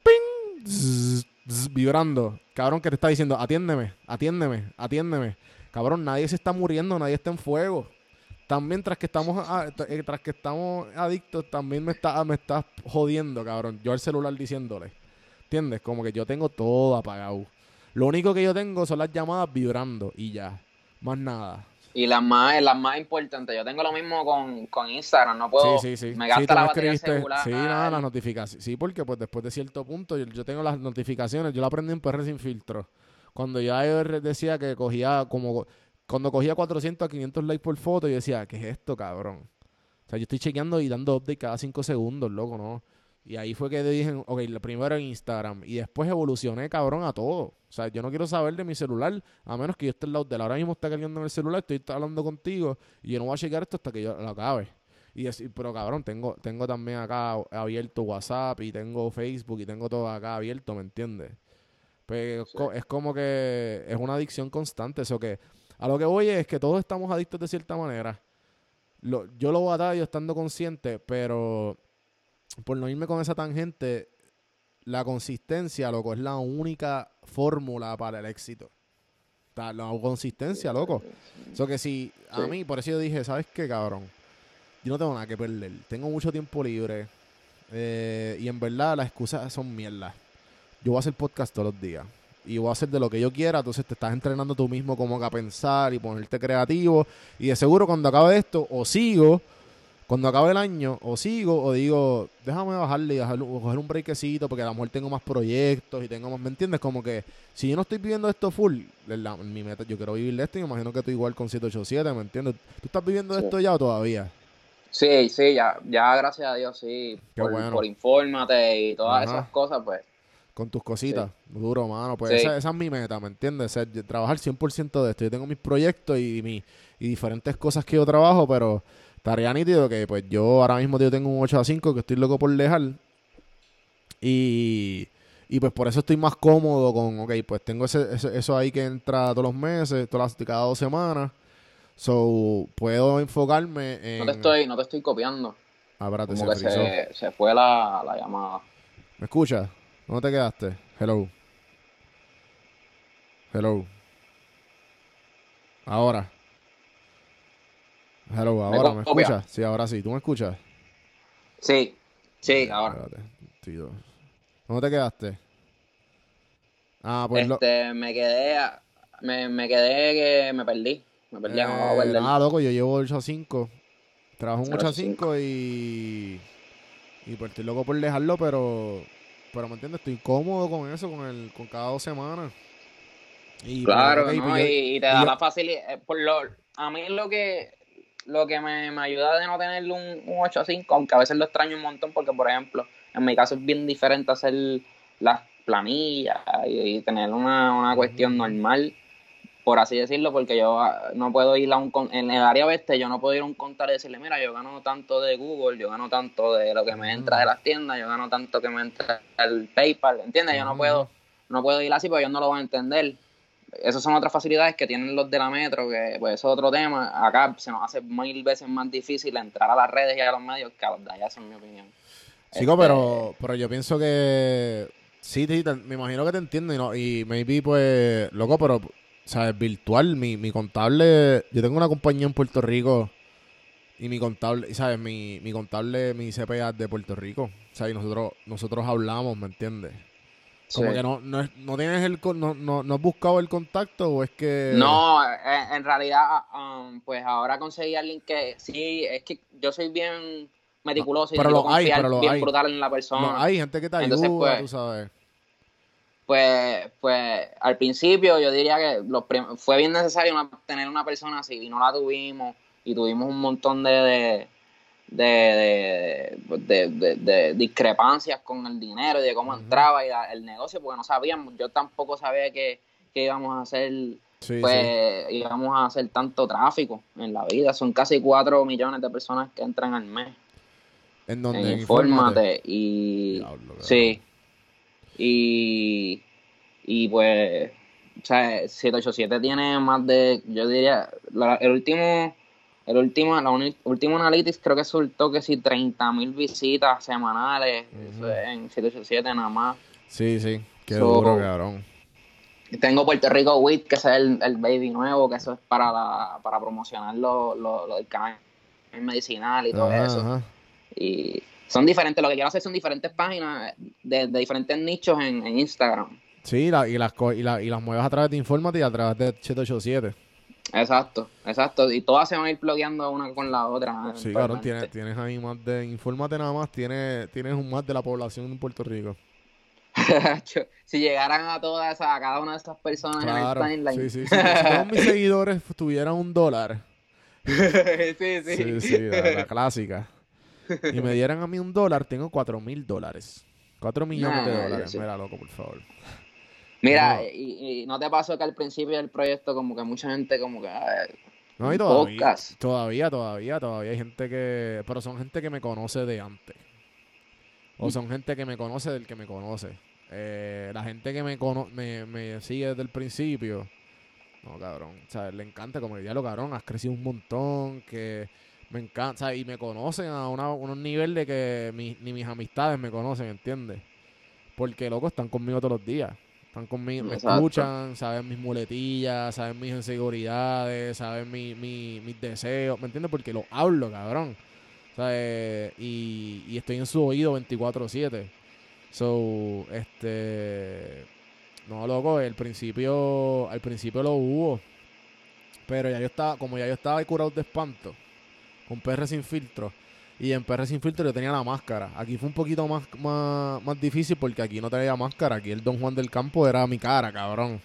ping, zzz, vibrando. Cabrón, que te está diciendo, atiéndeme, atiéndeme, atiéndeme. Cabrón, nadie se está muriendo, nadie está en fuego. También tras que estamos eh, tras que estamos adictos, también me está, me está jodiendo, cabrón. Yo al celular diciéndole. ¿Entiendes? Como que yo tengo todo apagado. Lo único que yo tengo son las llamadas vibrando y ya. Más nada. Y las más, las más importantes, yo tengo lo mismo con, con Instagram, no puedo, sí, sí, sí. me gasta la batería celular. Sí, nada, las notificaciones. Sí, porque pues después de cierto punto yo, yo tengo las notificaciones, yo la aprendí en PR sin filtro. Cuando ya yo re- decía que cogía como cuando cogía 400 a 500 likes por foto, yo decía, ¿qué es esto, cabrón? O sea, yo estoy chequeando y dando update cada 5 segundos, loco, ¿no? Y ahí fue que dije, ok, lo primero en Instagram. Y después evolucioné, cabrón, a todo. O sea, yo no quiero saber de mi celular, a menos que yo esté al lado de él. Ahora mismo está cargando en el celular, estoy hablando contigo, y yo no voy a checar esto hasta que yo lo acabe. Y decir, pero cabrón, tengo, tengo también acá abierto WhatsApp y tengo Facebook y tengo todo acá abierto, ¿me entiendes? Pues es co- es como que es una adicción constante. Eso que a lo que voy es que todos estamos adictos de cierta manera. Lo- yo lo batallo estando consciente, pero por no irme con esa tangente, la consistencia, loco, es la única fórmula para el éxito. La consistencia, loco. Eso que si a Sí. mí, por eso yo dije, ¿sabes qué, cabrón? Yo no tengo nada que perder. Tengo mucho tiempo libre. eh, y en verdad las excusas son mierda. Yo voy a hacer podcast todos los días. Y voy a hacer de lo que yo quiera. Entonces te estás entrenando tú mismo como que a pensar y ponerte creativo. Y de seguro cuando acabe esto, o sigo, cuando acabe el año, o sigo, o digo, déjame bajarle y coger un breakcito porque a lo mejor tengo más proyectos y tengo más, ¿me entiendes? Como que si yo no estoy viviendo esto full, la- mi meta, yo quiero vivir de esto y me imagino que tú igual con 787, ¿me entiendes? ¿Tú estás viviendo de Sí. esto ya o todavía? Sí, sí, ya, ya gracias a Dios, sí. Qué por, bueno. por infórmate y todas Ajá. esas cosas, pues. Con tus cositas, duro, mano. Pues Sí. esa, esa es mi meta, ¿me entiendes? Trabajar 100% de esto. Yo tengo mis proyectos y, mi, y diferentes cosas que yo trabajo, pero estaría nítido que pues yo ahora mismo tengo un 8 a 5 que estoy loco por dejar. Y, Y pues por eso estoy más cómodo con, ok, pues tengo ese, ese- eso ahí que entra todos los meses, todas las, cada dos semanas. So, puedo enfocarme en... No te estoy, no te estoy copiando. Ah, espérate, Como que se frizó. se, se fue la, la llamada. ¿Me escuchas? ¿Dónde te quedaste? Hello. Hello. Ahora. Hello, ahora, ¿me copia? escuchas? Sí, ahora sí. ¿Tú me escuchas? Sí, sí, ahora. Espérate, do- ¿Dónde te quedaste? Ah, pues lo... Este, me quedé, me, me quedé que me perdí. Me perdí, no me Eh, perder. nada, loco, yo llevo 8 a 5. Trabajo un 8 a 8 a 5 y. Y pues estoy loco por dejarlo, pero. Pero me entiendes, estoy cómodo con eso, con el con cada dos semanas. Y, pues, Claro, ¿no? pues yo- y, y te da la facilidad. eh, Por lo, a mí lo que lo que me, me ayuda de no tener un, un 8 a 5, aunque a veces lo extraño un montón, porque por ejemplo, en mi caso es bien diferente hacer las planillas y, y tener una, una cuestión normal, por así decirlo, porque yo ah, no puedo ir a un con- en el área oeste, yo no puedo ir a un contar y decirle, mira, yo gano tanto de Google, yo gano tanto de lo que me entra de las tiendas, yo gano tanto que me entra el PayPal, ¿entiendes? Yo no puedo, no puedo ir así porque ellos no lo van a entender esas son otras facilidades que tienen los de la metro, que pues eso es otro tema. Acá se nos hace mil veces más difícil entrar a las redes y a los medios que a los de allá, esa es mi opinión. Chico, Este, pero, pero yo pienso que. Sí, sí, te- me imagino que te entiendo y, no, y maybe, pues, loco, pero, ¿sabes? Virtual, mi, mi contable. Yo tengo una compañía en Puerto Rico y mi contable, ¿sabes? Mi, mi contable, mi CPA es de Puerto Rico. O sea, y nosotros, nosotros hablamos, ¿me entiendes? Como sí. que no, no, no tienes el. No, no, no has buscado el contacto o es que. No, en realidad, um, pues ahora conseguí a alguien que sí, es que yo soy bien meticuloso y pero lo hay, confiar pero lo bien hay. brutal en la persona. No, hay gente que te ayuda, Entonces, pues, tú sabes. Pues, pues al principio yo diría que los fue bien necesario una- tener una persona así y no la tuvimos y tuvimos un montón de de, de, de, de- discrepancias con el dinero y de cómo entraba y la- el negocio porque no sabíamos, yo tampoco sabía que, que íbamos a hacer Sí, pues íbamos a hacer tanto tráfico en la vida, son casi 4 millones de personas que entran al mes. En donde. en Infórmate. Y Diablo, sí. Y y pues o sea 787 tiene más de yo diría la- el último el último la último analytics creo que soltó que si 30 mil visitas semanales eso es en 787 nada más Sí, sí. Qué So- duro, cabrón. Tengo Puerto Rico WIT que es el, el baby nuevo que eso es para la, para promocionar lo, lo, lo del canal medicinal y todo Ajá, eso ajá. y son diferentes, lo que quiero hacer son diferentes páginas de, de diferentes nichos en, en Instagram. Sí, la- y, las, y, la- y las mueves a través de Infórmate y a través de 787. Exacto, exacto. Y todas se van a ir bloqueando una con la otra. Sí, eventualmente. cabrón, tienes, tienes ahí más de... Infórmate nada más, tienes, tienes un más de la población en Puerto Rico. si llegaran a todas esas, a cada una de esas personas Claro, en el timeline. sí, sí, sí. Si todos mis seguidores tuvieran un dólar, sí, sí. sí, sí, la, la clásica, y me dieran a mí un dólar, tengo cuatro mil dólares. Cuatro millones de dólares. sé. Mira, loco, por favor. Mira, No. y, y no te pasó que al principio del proyecto como que mucha gente como que... ay, No, y todavía, podcast. todavía, todavía, todavía hay gente que... Pero son gente que me conoce de antes. O son gente que me conoce del que me conoce. Eh, la gente que me, cono me, me sigue desde el principio. No, cabrón. O sea, le encanta como ya lo cabrón. Has crecido un montón. Que me encanta. o sea, y me conocen a una, un nivel de que mi- ni mis amistades me conocen, ¿entiendes? Porque, loco, están conmigo todos los días. Están conmigo, me Exacto. escuchan, saben mis muletillas, saben mis inseguridades, saben mi, mi- mis deseos, ¿me entiendes? Porque lo hablo, cabrón. Sea, eh, y, y estoy en su oído 24-7. So, este. No, loco, al principio, al principio lo hubo. Pero ya yo estaba, como ya yo estaba curado de espanto, con PR sin filtro. Y en PR sin filtro yo tenía la máscara. Aquí fue un poquito más, más, más difícil porque aquí no tenía máscara. Aquí el Don Juan del Campo era mi cara, cabrón.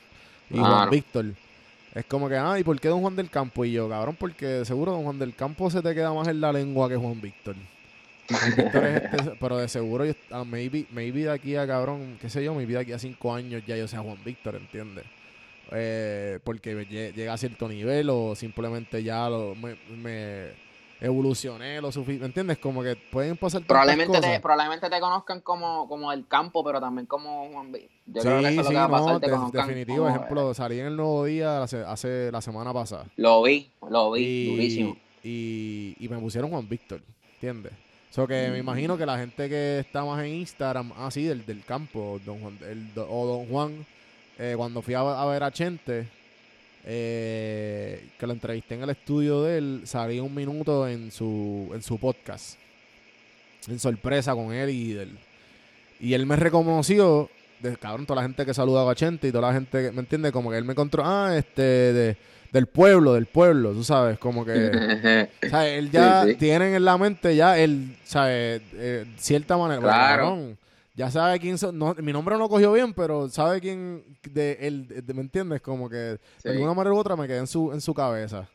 Y Juan. Víctor. Es como que, ah, ¿y por qué Don Juan del Campo? Y yo, cabrón, porque seguro Don Juan del Campo se te queda más en la lengua que Juan Víctor. Juan Víctor es este- pero de seguro, yo, ah, maybe, maybe de aquí a cabrón, qué sé yo, maybe de aquí a cinco años ya yo sea Juan Víctor, ¿entiendes? Eh, porque lle- llega a cierto nivel o simplemente ya lo, me, me- evolucioné lo suficiente, ¿me entiendes? Como que pueden pasar Probablemente cosas. te, probablemente te conozcan como, como el campo, pero también como Juan B. Yo sí, creo que eso es lo sí, que va a pasar. no, te de- conozcan definitivo. como- Ejemplo, salí en el nuevo día hace, hace la semana pasada. Lo vi, lo vi, y, durísimo. Y, y me pusieron Juan Víctor, ¿entiendes? So que me imagino que la gente que está más en Instagram, ah, sí, del, del campo, don Juan, el o Don Juan, eh, cuando fui a, a ver a Chente, eh, que lo entrevisté en el estudio de él, salí un minuto en su, en su podcast, en sorpresa con él y del, y él me reconoció, de, cabrón, toda la gente que saludaba a Chente y toda la gente, que, ¿me entiende? Como que él me encontró, ah, este, de, del pueblo, del pueblo, tú sabes, como que... O sea, él ya Sí, sí. tienen en la mente ya él, ¿sabes? Eh, cierta manera. Claro. cabrón, ya sabe quién son. No, mi nombre no lo cogió bien, pero sabe quién. De él, de- ¿Me entiendes? Como que Sí. de alguna manera u otra me quedé en su, en su cabeza.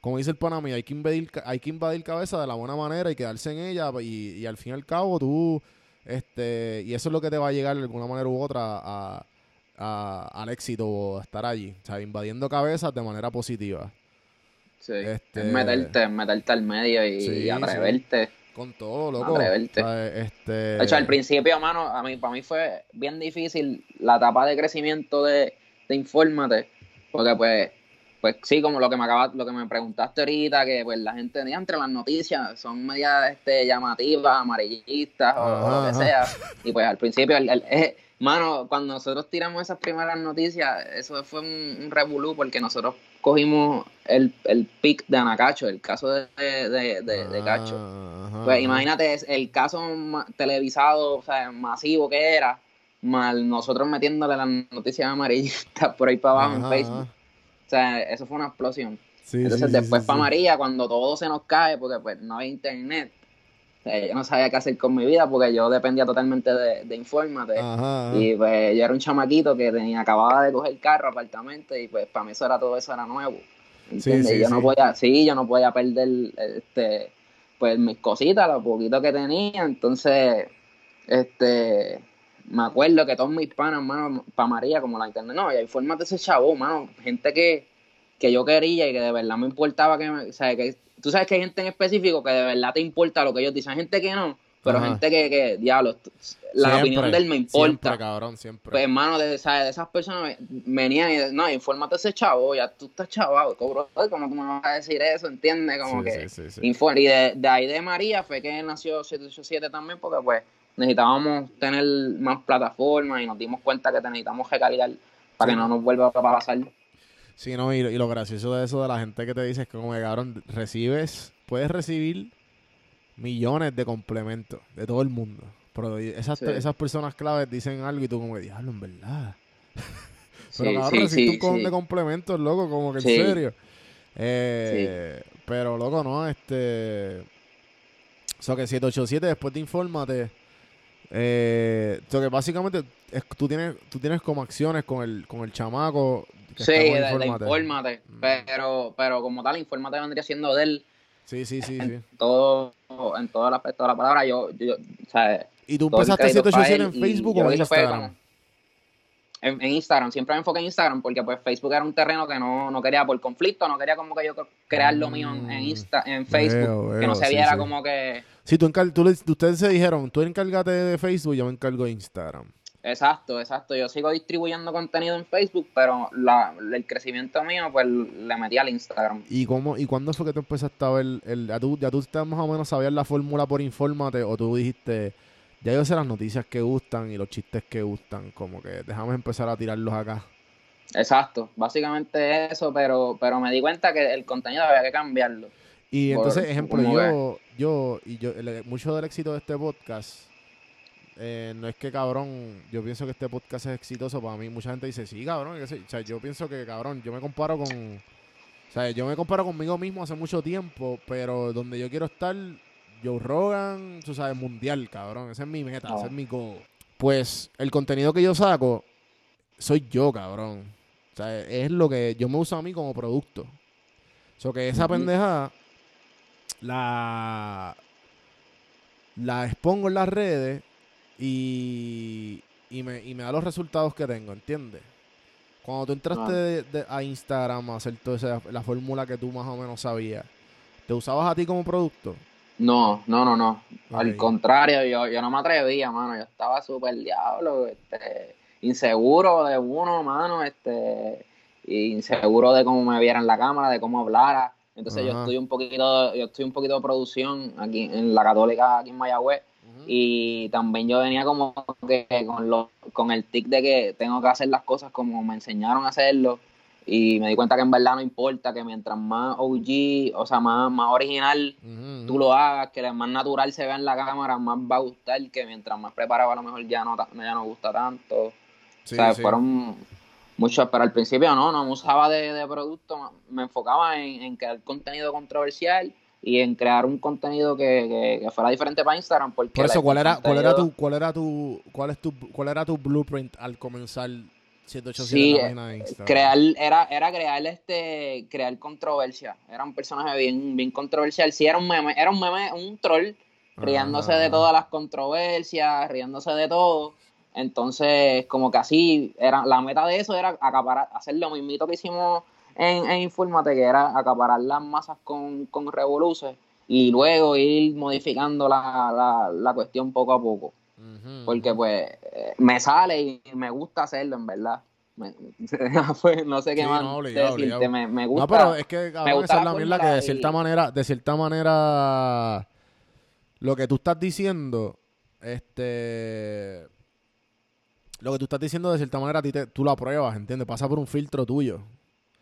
Como dice el pana mío, hay que invadir, hay que invadir cabeza de la buena manera y quedarse en ella. Y, y al fin y al cabo, tú. este Y eso es lo que te va a llegar de alguna manera u otra a, a- al éxito o a estar allí. O sea, invadiendo cabezas de manera positiva. Sí. Este- Es meterte, es meterte al medio y, Sí, y atreverte. Con todo, loco. Atreverte. Este... De hecho, al principio, mano, a mí, para mí fue bien difícil la etapa de crecimiento de, de Infórmate, porque pues, pues sí, como lo que me acabas, lo que me preguntaste ahorita, que pues la gente de entre las noticias son medias este, llamativas, amarillistas o, o lo que sea, y pues al principio, el, el- eh, mano, cuando nosotros tiramos esas primeras noticias, eso fue un, un revolú, porque nosotros cogimos el, el pic de Anacacho, el caso de, de, de- de Cacho. Ah, ajá, Pues imagínate el caso televisado, o sea, masivo que era, mal nosotros metiéndole las noticias amarillistas por ahí para abajo en Facebook. O sea, eso fue una explosión. Sí, Entonces sí, después sí, para. María, cuando todo se nos cae, porque pues no había internet, sea, yo no sabía qué hacer con mi vida porque yo dependía totalmente de, de Infórmate. Ajá, ajá. Y pues yo era un chamaquito que tenía, acababa de coger carro, apartamento, y pues para mí eso era todo eso era nuevo. ¿Entiendes? sí, Y yo sí. no podía, sí, yo no podía perder este pues mis cositas, lo poquito que tenía. Entonces, este me acuerdo que todos mis panas, mano, para María, como la internet, no, y infórmate ese chavo, mano, gente que, que yo quería y que de verdad me importaba que me, o sea, que tú sabes que hay gente en específico que de verdad te importa lo que ellos dicen, hay gente que no, pero Ajá. gente que, que diablo, la Siempre, opinión de él me importa. Siempre, cabrón, siempre. Pues, hermano, de, ¿sabes? de esas personas venían y no, infórmate a ese chavo, ya tú estás chavado, cobro, ¿cómo tú me vas a decir eso? ¿Entiendes? Como Sí, que sí, sí, Y de, de ahí de María fue que nació 787 también, porque pues necesitábamos tener más plataformas y nos dimos cuenta que necesitamos recargar para que no nos vuelva a pasar. Sí, no, y, y lo gracioso de eso de la gente que te dice es que como que, cabrón, recibes, puedes recibir millones de complementos de todo el mundo. Pero esas, Sí. esas personas claves dicen algo y tú como que, diablo, en verdad. Pero Sí, cabrón, sí, recibiste un cojón sí. de complementos, loco, como que en serio. Eh, Pero, loco, no, este... O sea, que 787 después te infórmate. Eh, o sea, que básicamente es- tú, tienes, tú tienes como acciones con el, con el chamaco. Que Sí, de, de Infórmate. Mm. pero, pero como tal, infórmate vendría siendo de él Sí, sí, sí, sí. en todo, en todo el aspecto de la palabra. Yo, yo, o sea, ¿Y tú empezaste crédito para 787 en Facebook o en Instagram? En, en Instagram, siempre me enfoqué en Instagram porque pues Facebook era un terreno que no, no quería por conflicto, no quería como que yo crear lo mío en, en Insta, en Facebook, Veo, que no se sí, viera sí. como que Sí, tú, encar- tú le- ustedes se dijeron, tú encárgate de Facebook yo me encargo de Instagram. Exacto, exacto. Yo sigo distribuyendo contenido en Facebook, pero la, el crecimiento mío, pues le metí al Instagram. ¿Y cómo y cuándo fue que tú empezaste a ver el ya tú ya tú más o menos sabías la fórmula por infórmate o tú dijiste ya yo sé las noticias que gustan y los chistes que gustan, como que déjame empezar a tirarlos acá. Exacto, básicamente eso, pero, pero me di cuenta que el contenido había que cambiarlo. Y Por- entonces, ejemplo, ¿cómo yo, yo, y yo, el- mucho del éxito de este podcast, eh, no es que cabrón, yo pienso que este podcast es exitoso para mí. Mucha gente dice, sí, cabrón, que sí". o sea, yo pienso que cabrón, yo me comparo con, o sea, yo me comparo conmigo mismo hace mucho tiempo, pero donde yo quiero estar, Joe Rogan, tú sabes, mundial, cabrón, esa es mi meta, ese Ah. es mi goal. Pues el contenido que yo saco, soy yo, cabrón. O sea, es lo que yo me uso a mí como producto. O sea, que esa Ujú. pendeja la la expongo en las redes y, y, me, y me da los resultados que tengo, ¿entiendes? Cuando tú entraste Ah. de- de- a Instagram a hacer toda esa, la fórmula que tú más o menos sabías, ¿Te usabas a ti como producto? No, no, no, no. Al contrario, yo, yo no me atrevía, mano. Yo estaba súper diablo, este, inseguro de uno, mano, este, inseguro de cómo me viera en la cámara, de cómo hablara. Entonces yo estoy un poquito, yo estoy un poquito de producción aquí en la Católica, aquí en Mayagüez. Y también yo venía como que con, lo, con el tic de que tengo que hacer las cosas como me enseñaron a hacerlo. Y me di cuenta que en verdad no importa, que mientras más OG, o sea, más, más original Ujú, tú lo hagas, que más natural se vea en la cámara, más va a gustar, que mientras más preparado a lo mejor ya no, ya no gusta tanto. Sí, o sea, sí. fueron muchos, pero al principio no, no me usaba de, de producto, me enfocaba en, en crear contenido controversial y en crear un contenido que, que- que fuera diferente para Instagram. Porque Por eso, ¿cuál era, cuál era tu, cuál era tu, cuál es tu, cuál era tu blueprint al comenzar 787 Sí, en la eh, página de Instagram? crear era era crear este crear controversia era un personaje bien bien controversial sí era un meme era un meme un troll riéndose de todas las controversias riéndose de todo entonces como que así era la meta de eso era acaparar hacer lo mismito que hicimos en, en Infórmate que era acaparar las masas con con revoluces y luego ir modificando la, la, la cuestión poco a poco porque pues eh, me sale y me gusta hacerlo en verdad Me- pues, no sé qué Sí, más no, obligado, decirte obligado. me, me gusta No, pero es que cabrón, gusta esa la mierda que de y- cierta manera, de cierta manera, lo que tú estás diciendo, este, lo que tú estás diciendo de cierta manera a ti te- tú lo apruebas, ¿entiendes? Pasa por un filtro tuyo.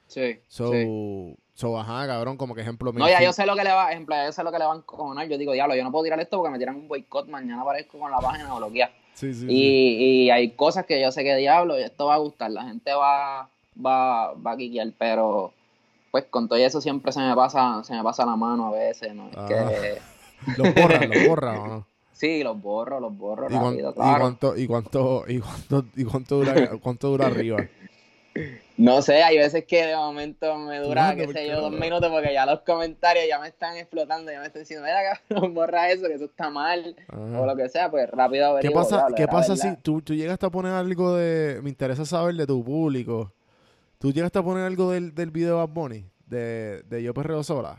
Sí, So, sí. so ajá, cabrón, como que ejemplo. no ya yo sé lo que le va ejemplo ya yo sé lo que le van a encojonar yo digo diablo yo no puedo tirar esto porque me tiran un boicot mañana aparezco con la página o lo que Sí, sí, sí. y, y hay cosas que yo sé que diablo esto va a gustar la gente va va va a quiquear pero pues con todo eso siempre se me pasa se me pasa la mano a veces no es Ah. que Los borras, los borras, ¿o no? sí los borro los borro ¿Y, cuán- y cuánto, y cuánto, y cuánto, y cuánto dura, cuánto dura arriba? No sé, hay veces que de momento me dura, Mano, qué ¿por sé qué yo, no? dos minutos porque ya los comentarios ya me están explotando, ya me están diciendo, mira cabrón, borra eso, que eso está mal, Ajá. o lo que sea, pues rápido ¿Qué averiguo, pasa, diablo, ¿qué pasa si tú, tú llegaste a poner algo de... Me interesa saber de tu público. ¿Tú llegaste a poner algo del, del video de Bad Bunny? De, de Yo Perreo Sola.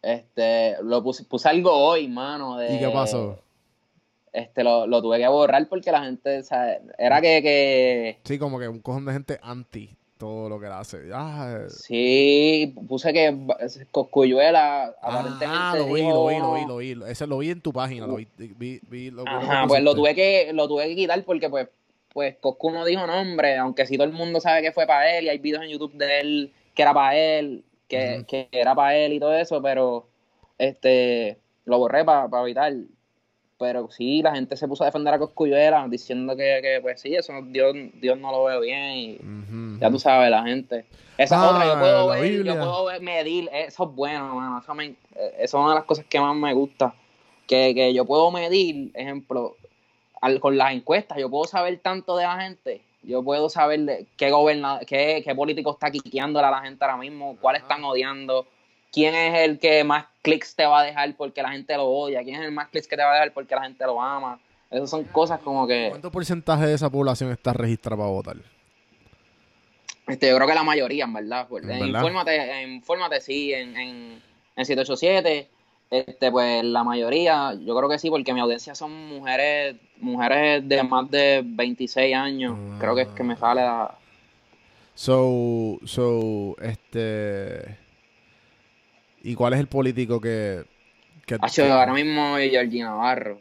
Este, lo puse, puse algo hoy, mano, de... ¿Y qué pasó? Este, lo, lo tuve que borrar porque la gente, o sea, era que, que Sí, como que un cojón de gente anti todo lo que hace. Ah, sí, puse que Coscuyuela aparentemente ah, lo vi, dijo lo vi, lo vi, lo vi. Ese lo vi en tu página. Lo vi, vi, vi- lo, Ajá, lo pues lo tuve que lo tuve que quitar porque pues pues Coscu no dijo nombre, aunque sí todo el mundo sabe que fue para él y hay videos en YouTube de él que era para él, que, que era para él y todo eso, pero este lo borré para evitar. Pero sí, la gente se puso a defender a Coscuyuela diciendo que, que pues sí, eso Dios, Dios no lo ve bien y ya tú sabes, la gente. Esa es Ah, otra, yo puedo ver, Biblia. yo puedo ver, medir, eso es bueno, mano, eso, me, eso es una de las cosas que más me gusta, que, que yo puedo medir, ejemplo, al- con las encuestas, yo puedo saber tanto de la gente, yo puedo saber de qué gobernador, qué, qué político está quiqueándole a la gente ahora mismo, cuál están odiando, quién es el que más clics te va a dejar porque la gente lo odia, quién es el más clics que te va a dejar porque la gente lo ama, esas son cosas como que... ¿Cuánto porcentaje de esa población está registrada para votar? Este, yo creo que la mayoría, en verdad. Pues, ¿En en verdad? Infórmate, Infórmate sí, en, en, en 787, este, pues la mayoría, yo creo que sí, porque mi audiencia son mujeres, mujeres de más de 26 años. Creo que es que me sale la... So, so, este... ¿Y cuál es el político que... que, Hacho, que- ahora mismo Georgie Navarro.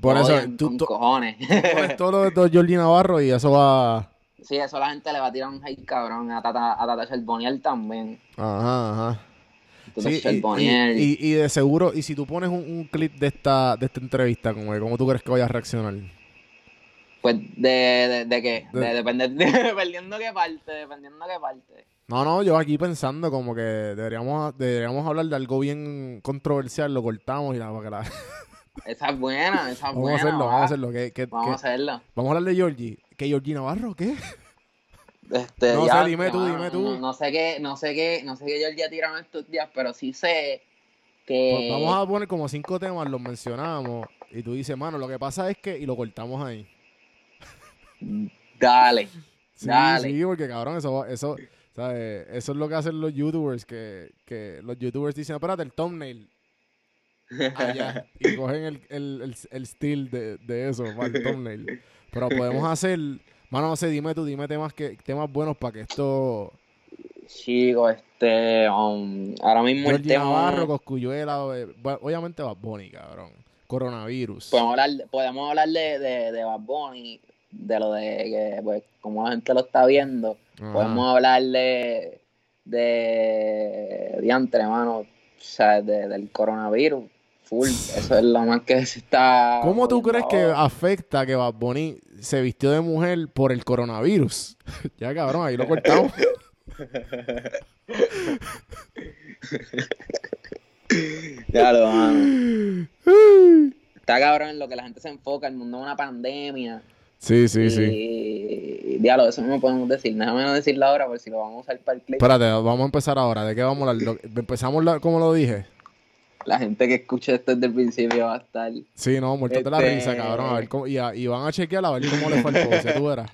por Lo eso, tú, con tú- cojones. pones todo lo de todo Jordi Navarro y eso va... sí, eso la gente le va a tirar un hate cabrón. A Tata, a Tata Charboniel también. Ajá, ajá. Sí, y, y- y- y de seguro, y si tú pones un, un clip de esta, de esta entrevista, como que, ¿cómo tú crees que vaya a reaccionar? Pues de, de, de qué? De- De, depende- dependiendo qué parte, dependiendo qué parte. No, no, yo aquí pensando como que deberíamos, deberíamos hablar de algo bien controversial, lo cortamos y la, para que la- Esa es buena, esa es vamos buena. a hacerlo, va. vamos a hacerlo. Vamos a hacerlo. vamos a hablar de Georgie. ¿Que Georgie Navarro qué? Este, No ya, sé, dime tú, dime tú. No, no sé qué, no sé qué, no sé qué Georgia tiraron estos días, pero sí sé que. Pues vamos a poner como cinco temas, los mencionamos y tú dices, mano, lo que pasa es que, y lo cortamos ahí. Dale. Sí, Dale. sí, porque cabrón, eso, eso, ¿Sabes? Eso es lo que hacen los youtubers, que, que los youtubers dicen, espérate, el thumbnail. Allá. y cogen el, el, el, el steel de, de eso para el thumbnail. Pero podemos hacer, mano, no sé, dime tú, dime temas que temas buenos para que esto... Chico, este, um, ahora mismo el tema... Navarro, Coscuyuela, eh, obviamente Bad Bunny, cabrón. Coronavirus. Podemos hablar, podemos hablar de, de, de Bad Bunny, de lo de que, pues, como la gente lo está viendo. Ajá. Podemos hablar de, de diantre, hermano, o sea, de- del coronavirus. Full, eso es lo más que se está. ¿Cómo tú crees que afecta que Bad Bunny se vistió de mujer por el coronavirus? ya, cabrón, ahí lo cortamos. Ya lo, mano. Está cabrón en lo que la gente se enfoca, el mundo es una pandemia. Sí, sí, sí. Y, diablo, eso no me podemos decir. Déjame no decirlo ahora, por si lo vamos a usar para el clip. Espérate, vamos a empezar ahora. ¿De qué vamos a hablar? Empezamos la- como lo dije. La gente que escuche esto desde el principio va a estar. Sí, no, muertos de la Este- risa, cabrón. A ver cómo, y, a- y van a chequear a ver cómo le fue el post, ya tú verás.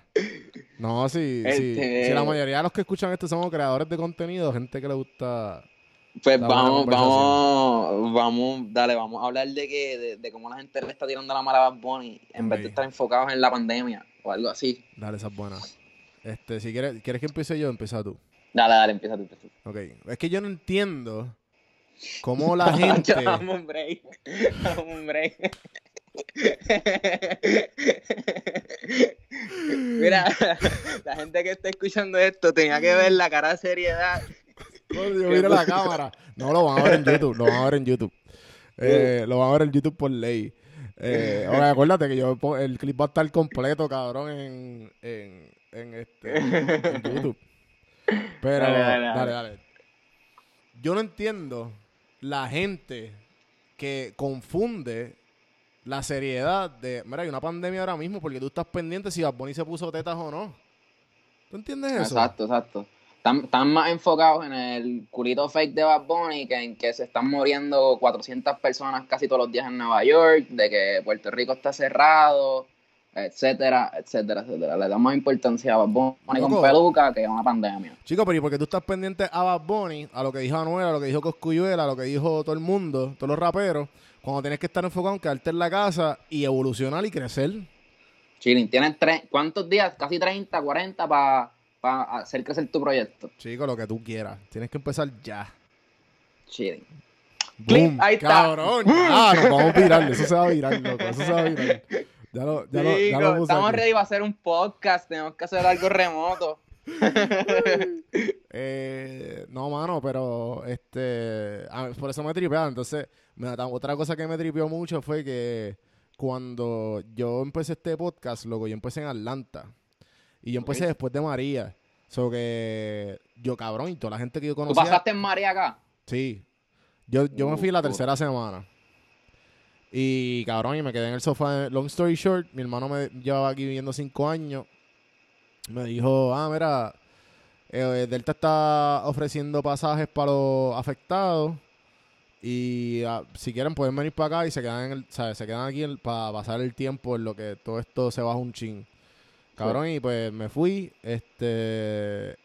No, sí, sí. Este- Si la mayoría de los que escuchan esto somos creadores de contenido, gente que le gusta... Pues La buena vamos, vamos, vamos, dale, vamos a hablar de que, de, de cómo la gente le está tirando la mala a Bad Bunny en vez de estar enfocados en la pandemia o algo así. Dale, esas buenas. Este, si quieres, ¿quieres que empiece yo? Empieza tú. Dale, dale, empieza tú. Empieza tú. Ok. Es que yo no entiendo cómo la gente... Dame un break. Dame un break. Mira, la gente que está escuchando esto tenía que ver la cara de seriedad. La cámara. No, lo van a ver en YouTube. Lo van a ver en YouTube. Eh, lo van a ver en YouTube por ley. Eh, ahora, acuérdate que yo el clip va a estar completo, cabrón, en, en, en este, en YouTube. Pero, Dale, dale, dale, dale, dale. Yo no entiendo la gente que confunde la seriedad de, mira, hay una pandemia ahora mismo porque tú estás pendiente si Bad Bunny se puso tetas o no. ¿Tú entiendes eso? Exacto, exacto. Están, están más enfocados en el culito fake de Bad Bunny que en que se están muriendo 400 personas casi todos los días en Nueva York, de que Puerto Rico está cerrado, etcétera, etcétera, etcétera. Le da más importancia a Bad Bunny con peluca que a una pandemia. Chico, pero ¿y por qué tú estás pendiente a Bad Bunny, a lo que dijo Anuel, a lo que dijo Coscuyuela, a lo que dijo todo el mundo, todos los raperos, cuando tienes que estar enfocado en quedarte en la casa y evolucionar y crecer? Chilling, tienes tres, ¿cuántos días? Casi 30, 40 para hacer crecer tu proyecto. Chico, lo que tú quieras. Tienes que empezar ya. Chilling. Ahí está. Cabrón, ya, nos vamos a virar. Eso se va a virar, loco. Eso se va a virar. Ya lo, ya lo, ya Chico, lo puse estamos aquí. ready para hacer un podcast, tenemos que hacer algo remoto. Eh, no, mano, pero este, a- por eso me tripeaba. Entonces, me- otra cosa que me tripeó mucho fue que cuando yo empecé este podcast, loco, yo empecé en Atlanta. Y yo empecé después de María. So que yo, cabrón, y toda la gente que yo ¿Tú conocía. pasaste en María acá? Sí. Yo, yo me fui la Uh, tercera semana. Y cabrón, y me quedé en el sofá. Long story short, mi hermano me llevaba aquí viviendo cinco años. Me dijo, ah, mira, eh, Delta está ofreciendo pasajes para los afectados. Y ah, si quieren pueden venir para acá y se quedan, en el, ¿sabes? Se quedan aquí para pasar el tiempo en lo que todo esto se baja un chin. Cabrón, y pues me fui. Este.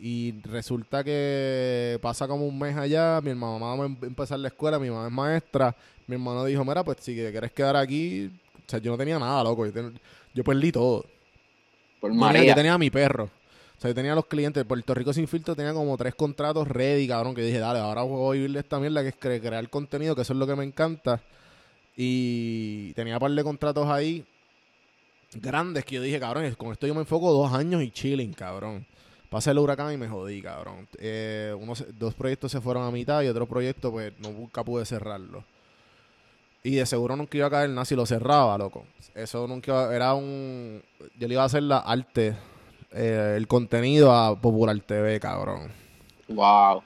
Y resulta que pasa como un mes allá. Mi mamá va a em- empezar la escuela. Mi mamá es maestra. Mi hermano dijo: Mira, pues si te quieres quedar aquí. O sea, yo no tenía nada, loco. Yo, ten- yo perdí todo. Por María. Yo tenía a mi perro. O sea, yo tenía a los clientes. Puerto Rico Sin Filtro tenía como tres contratos ready, cabrón. Que dije, dale, ahora voy a vivir de esta mierda que es cre- crear contenido, que eso es lo que me encanta. Y tenía un par de contratos ahí grandes que yo dije, cabrón, con esto yo me enfoco dos años y chilling, cabrón. Pasé el huracán y me jodí, cabrón. Eh, unos, dos proyectos se fueron a mitad y otro proyecto, pues, no, nunca pude cerrarlo. Y de seguro nunca iba a caer nada si lo cerraba, loco. Eso nunca iba- era un... Yo le iba a hacer la arte, eh, el contenido a Popular TV, cabrón. Wow.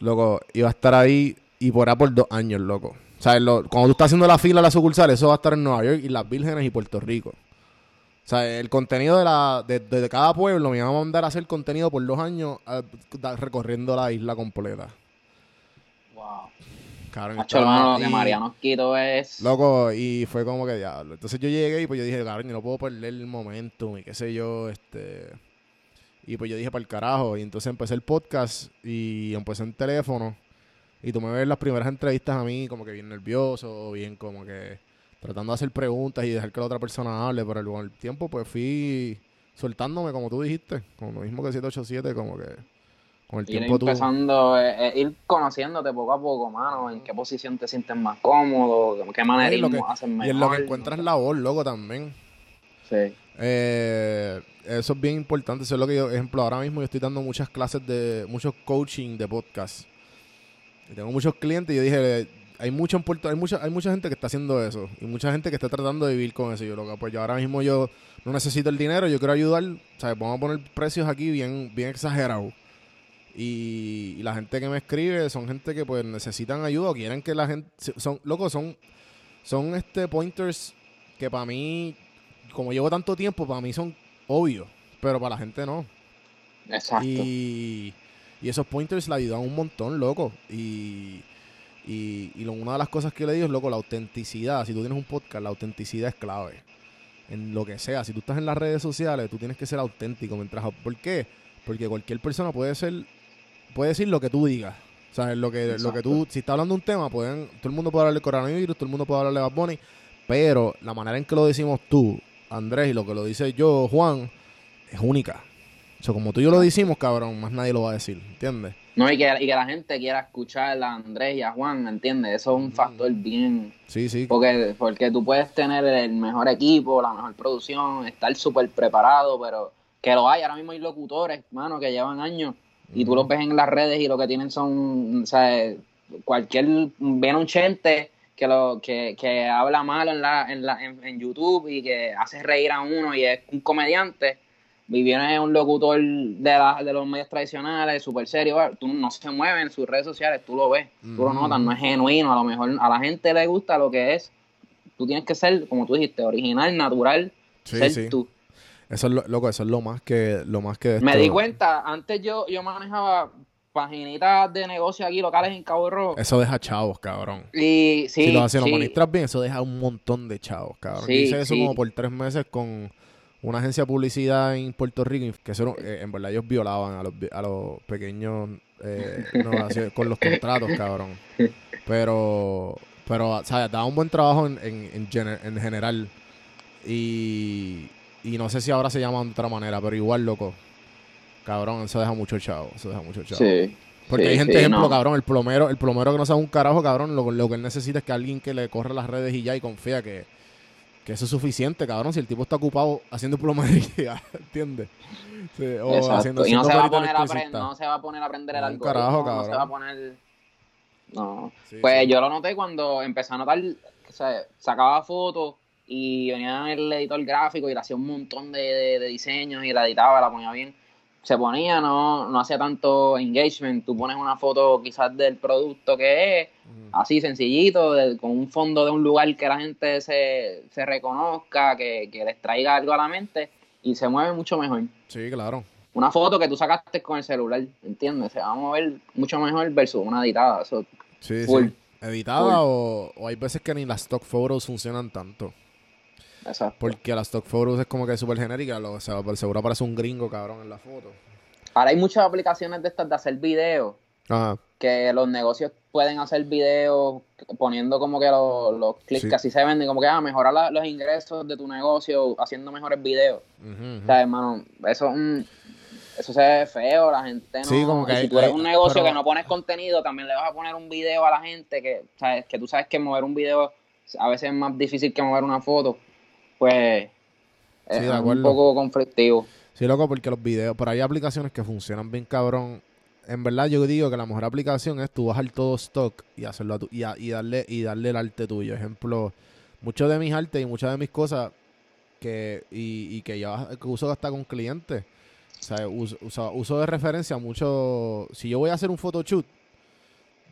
Loco, iba a estar ahí y por ahí por dos años, loco. O sea, lo- cuando tú estás haciendo la fila a la sucursal, eso va a estar en Nueva York y Las Vírgenes y Puerto Rico. O sea, el contenido de, la, de, de cada pueblo me iban a mandar a hacer contenido por dos años recorriendo la isla completa. Wow. Cabrón, hermano, lo que nos quitó es. Loco, y fue como que diablo. Entonces yo llegué y pues yo dije, cabrón, yo no puedo perder el momentum y qué sé yo, este... Y pues yo dije, para el carajo. Y entonces empecé el podcast y empecé en teléfono. Y tú me ves las primeras entrevistas a mí como que bien nervioso, bien como que tratando de hacer preguntas y dejar que la otra persona hable. Pero con el tiempo pues fui soltándome, como tú dijiste. Como lo mismo que 787, como que con el Ir tiempo tú... empezando, eh, eh, ir conociéndote poco a poco, mano, en qué posición te sientes más cómodo, qué Y manera lo que- hacen mejor. y en lo que encuentras la voz, loco, también. Sí. Eh, eso es bien importante. Eso es lo que yo, ejemplo, ahora mismo yo estoy dando muchas clases de, muchos coaching de podcast. Y tengo muchos clientes y yo dije, hay mucho en Puerto, hay mucha, hay mucha gente que está haciendo eso. Y mucha gente que está tratando de vivir con eso. Y yo, loco, pues yo ahora mismo yo no necesito el dinero, yo quiero ayudar. ¿sabes? Vamos a poner precios aquí bien, bien exagerados. Y, y la gente que me escribe son gente que pues necesitan ayuda quieren que la gente son locos son son este pointers que para mí como llevo tanto tiempo para mí son obvios pero para la gente no Exacto. y, y esos pointers le ayudan un montón loco y y, y lo- una de las cosas que yo le digo es loco la autenticidad si tú tienes un podcast la autenticidad es clave en lo que sea si tú estás en las redes sociales tú tienes que ser auténtico mientras ¿por qué? porque cualquier persona puede ser puede decir lo que tú digas. O sea, lo que, lo que tú, si está hablando de un tema, pueden, todo el mundo puede hablar de coronavirus, todo el mundo puede hablar de Bad Bunny, pero la manera en que lo decimos tú, Andrés, y lo que lo dice yo, Juan, es única. O sea, como tú y yo lo decimos, cabrón, más nadie lo va a decir, ¿entiendes? No, y que, y que la gente quiera escuchar a Andrés y a Juan, ¿entiendes? Eso es un factor bien... Sí, sí. Porque, porque tú puedes tener el mejor equipo, la mejor producción, estar súper preparado, pero que lo hay. Ahora mismo hay locutores, mano, que llevan años y tú los ves en las redes y lo que tienen son, o sea, cualquier, viene un chente que lo que, que habla malo en, la, en, la, en, en YouTube y que hace reír a uno y es un comediante y viene un locutor de, la, de los medios tradicionales, súper serio, tú no se mueve en sus redes sociales, tú lo ves, tú lo notas, no es genuino, a lo mejor a la gente le gusta lo que es, tú tienes que ser, como tú dijiste, original, natural, Sí, ser sí. tú. Eso es lo, loco, eso es lo más que, lo más que Me di cuenta, antes yo, yo manejaba paginitas de negocio aquí locales en Cabo Rojo. Eso deja chavos, cabrón. Y sí, si lo, si sí. bien, eso deja un montón de chavos, cabrón. Sí, hice eso sí. como por tres meses con una agencia de publicidad en Puerto Rico, que eso, eh, en verdad ellos violaban a los, a los pequeños eh, no, con los contratos, cabrón. Pero, pero, ¿sabes? Daba un buen trabajo en, en, en, gener- en general. Y, y no sé si ahora se llama de otra manera, pero igual, loco. Cabrón, eso deja mucho chavo. Eso deja mucho chavo. Sí. Porque sí, hay gente, sí, ejemplo, no. cabrón, el plomero, el plomero que no sabe un carajo, cabrón, lo, lo que él necesita es que alguien que le corra las redes y ya y confía que, que eso es suficiente, cabrón. Si el tipo está ocupado haciendo plomería, ¿entiendes? Sí, o Exacto. haciendo y no se, va a poner a no se va a poner a aprender el No, algoritmo, carajo, no se va a poner... No. Sí, Pues sí. yo lo noté cuando empecé a notar, o sea, sacaba fotos y venía el editor gráfico y le hacía un montón de, de- de diseños y la editaba, la ponía bien. Se ponía, no, no hacía tanto engagement. Tú pones una foto quizás del producto que es, así sencillito, de- con un fondo de un lugar que la gente se, se reconozca, que, que les traiga algo a la mente y se mueve mucho mejor. Sí, claro. Una foto que tú sacaste con el celular, ¿entiendes? Se va a mover mucho mejor versus una editada. Eso, Sí, Full. sí. Editada o, o hay veces que ni las stock photos funcionan tanto. Exacto. Porque las stock photos es como que súper genérica. Lo, o sea, por seguro aparece un gringo, cabrón, en la foto. Ahora hay muchas aplicaciones de estas de hacer videos, Ajá. que los negocios pueden hacer videos poniendo como que los, los clics Sí. que así se venden, como que ah, mejorar la- los ingresos de tu negocio haciendo mejores videos. O sea, hermano, eso, mm, eso se ve feo, la gente no. Sí, como que y si tú eres un negocio pero- que no pones contenido, también le vas a poner un video a la gente que, sabes, que tú sabes que mover un video a veces es más difícil que mover una foto. Pues Sí, es un poco conflictivo. Sí, loco, porque los videos, pero hay aplicaciones que funcionan bien cabrón. En verdad yo digo que la mejor aplicación es tú bajar todo stock y hacerlo a tu, y, a- y darle y darle el arte tuyo. Ejemplo, muchos de mis artes y muchas de mis cosas que y, y que que uso hasta con clientes. O sea, uso, uso, uso de referencia mucho. Si yo voy a hacer un photoshoot,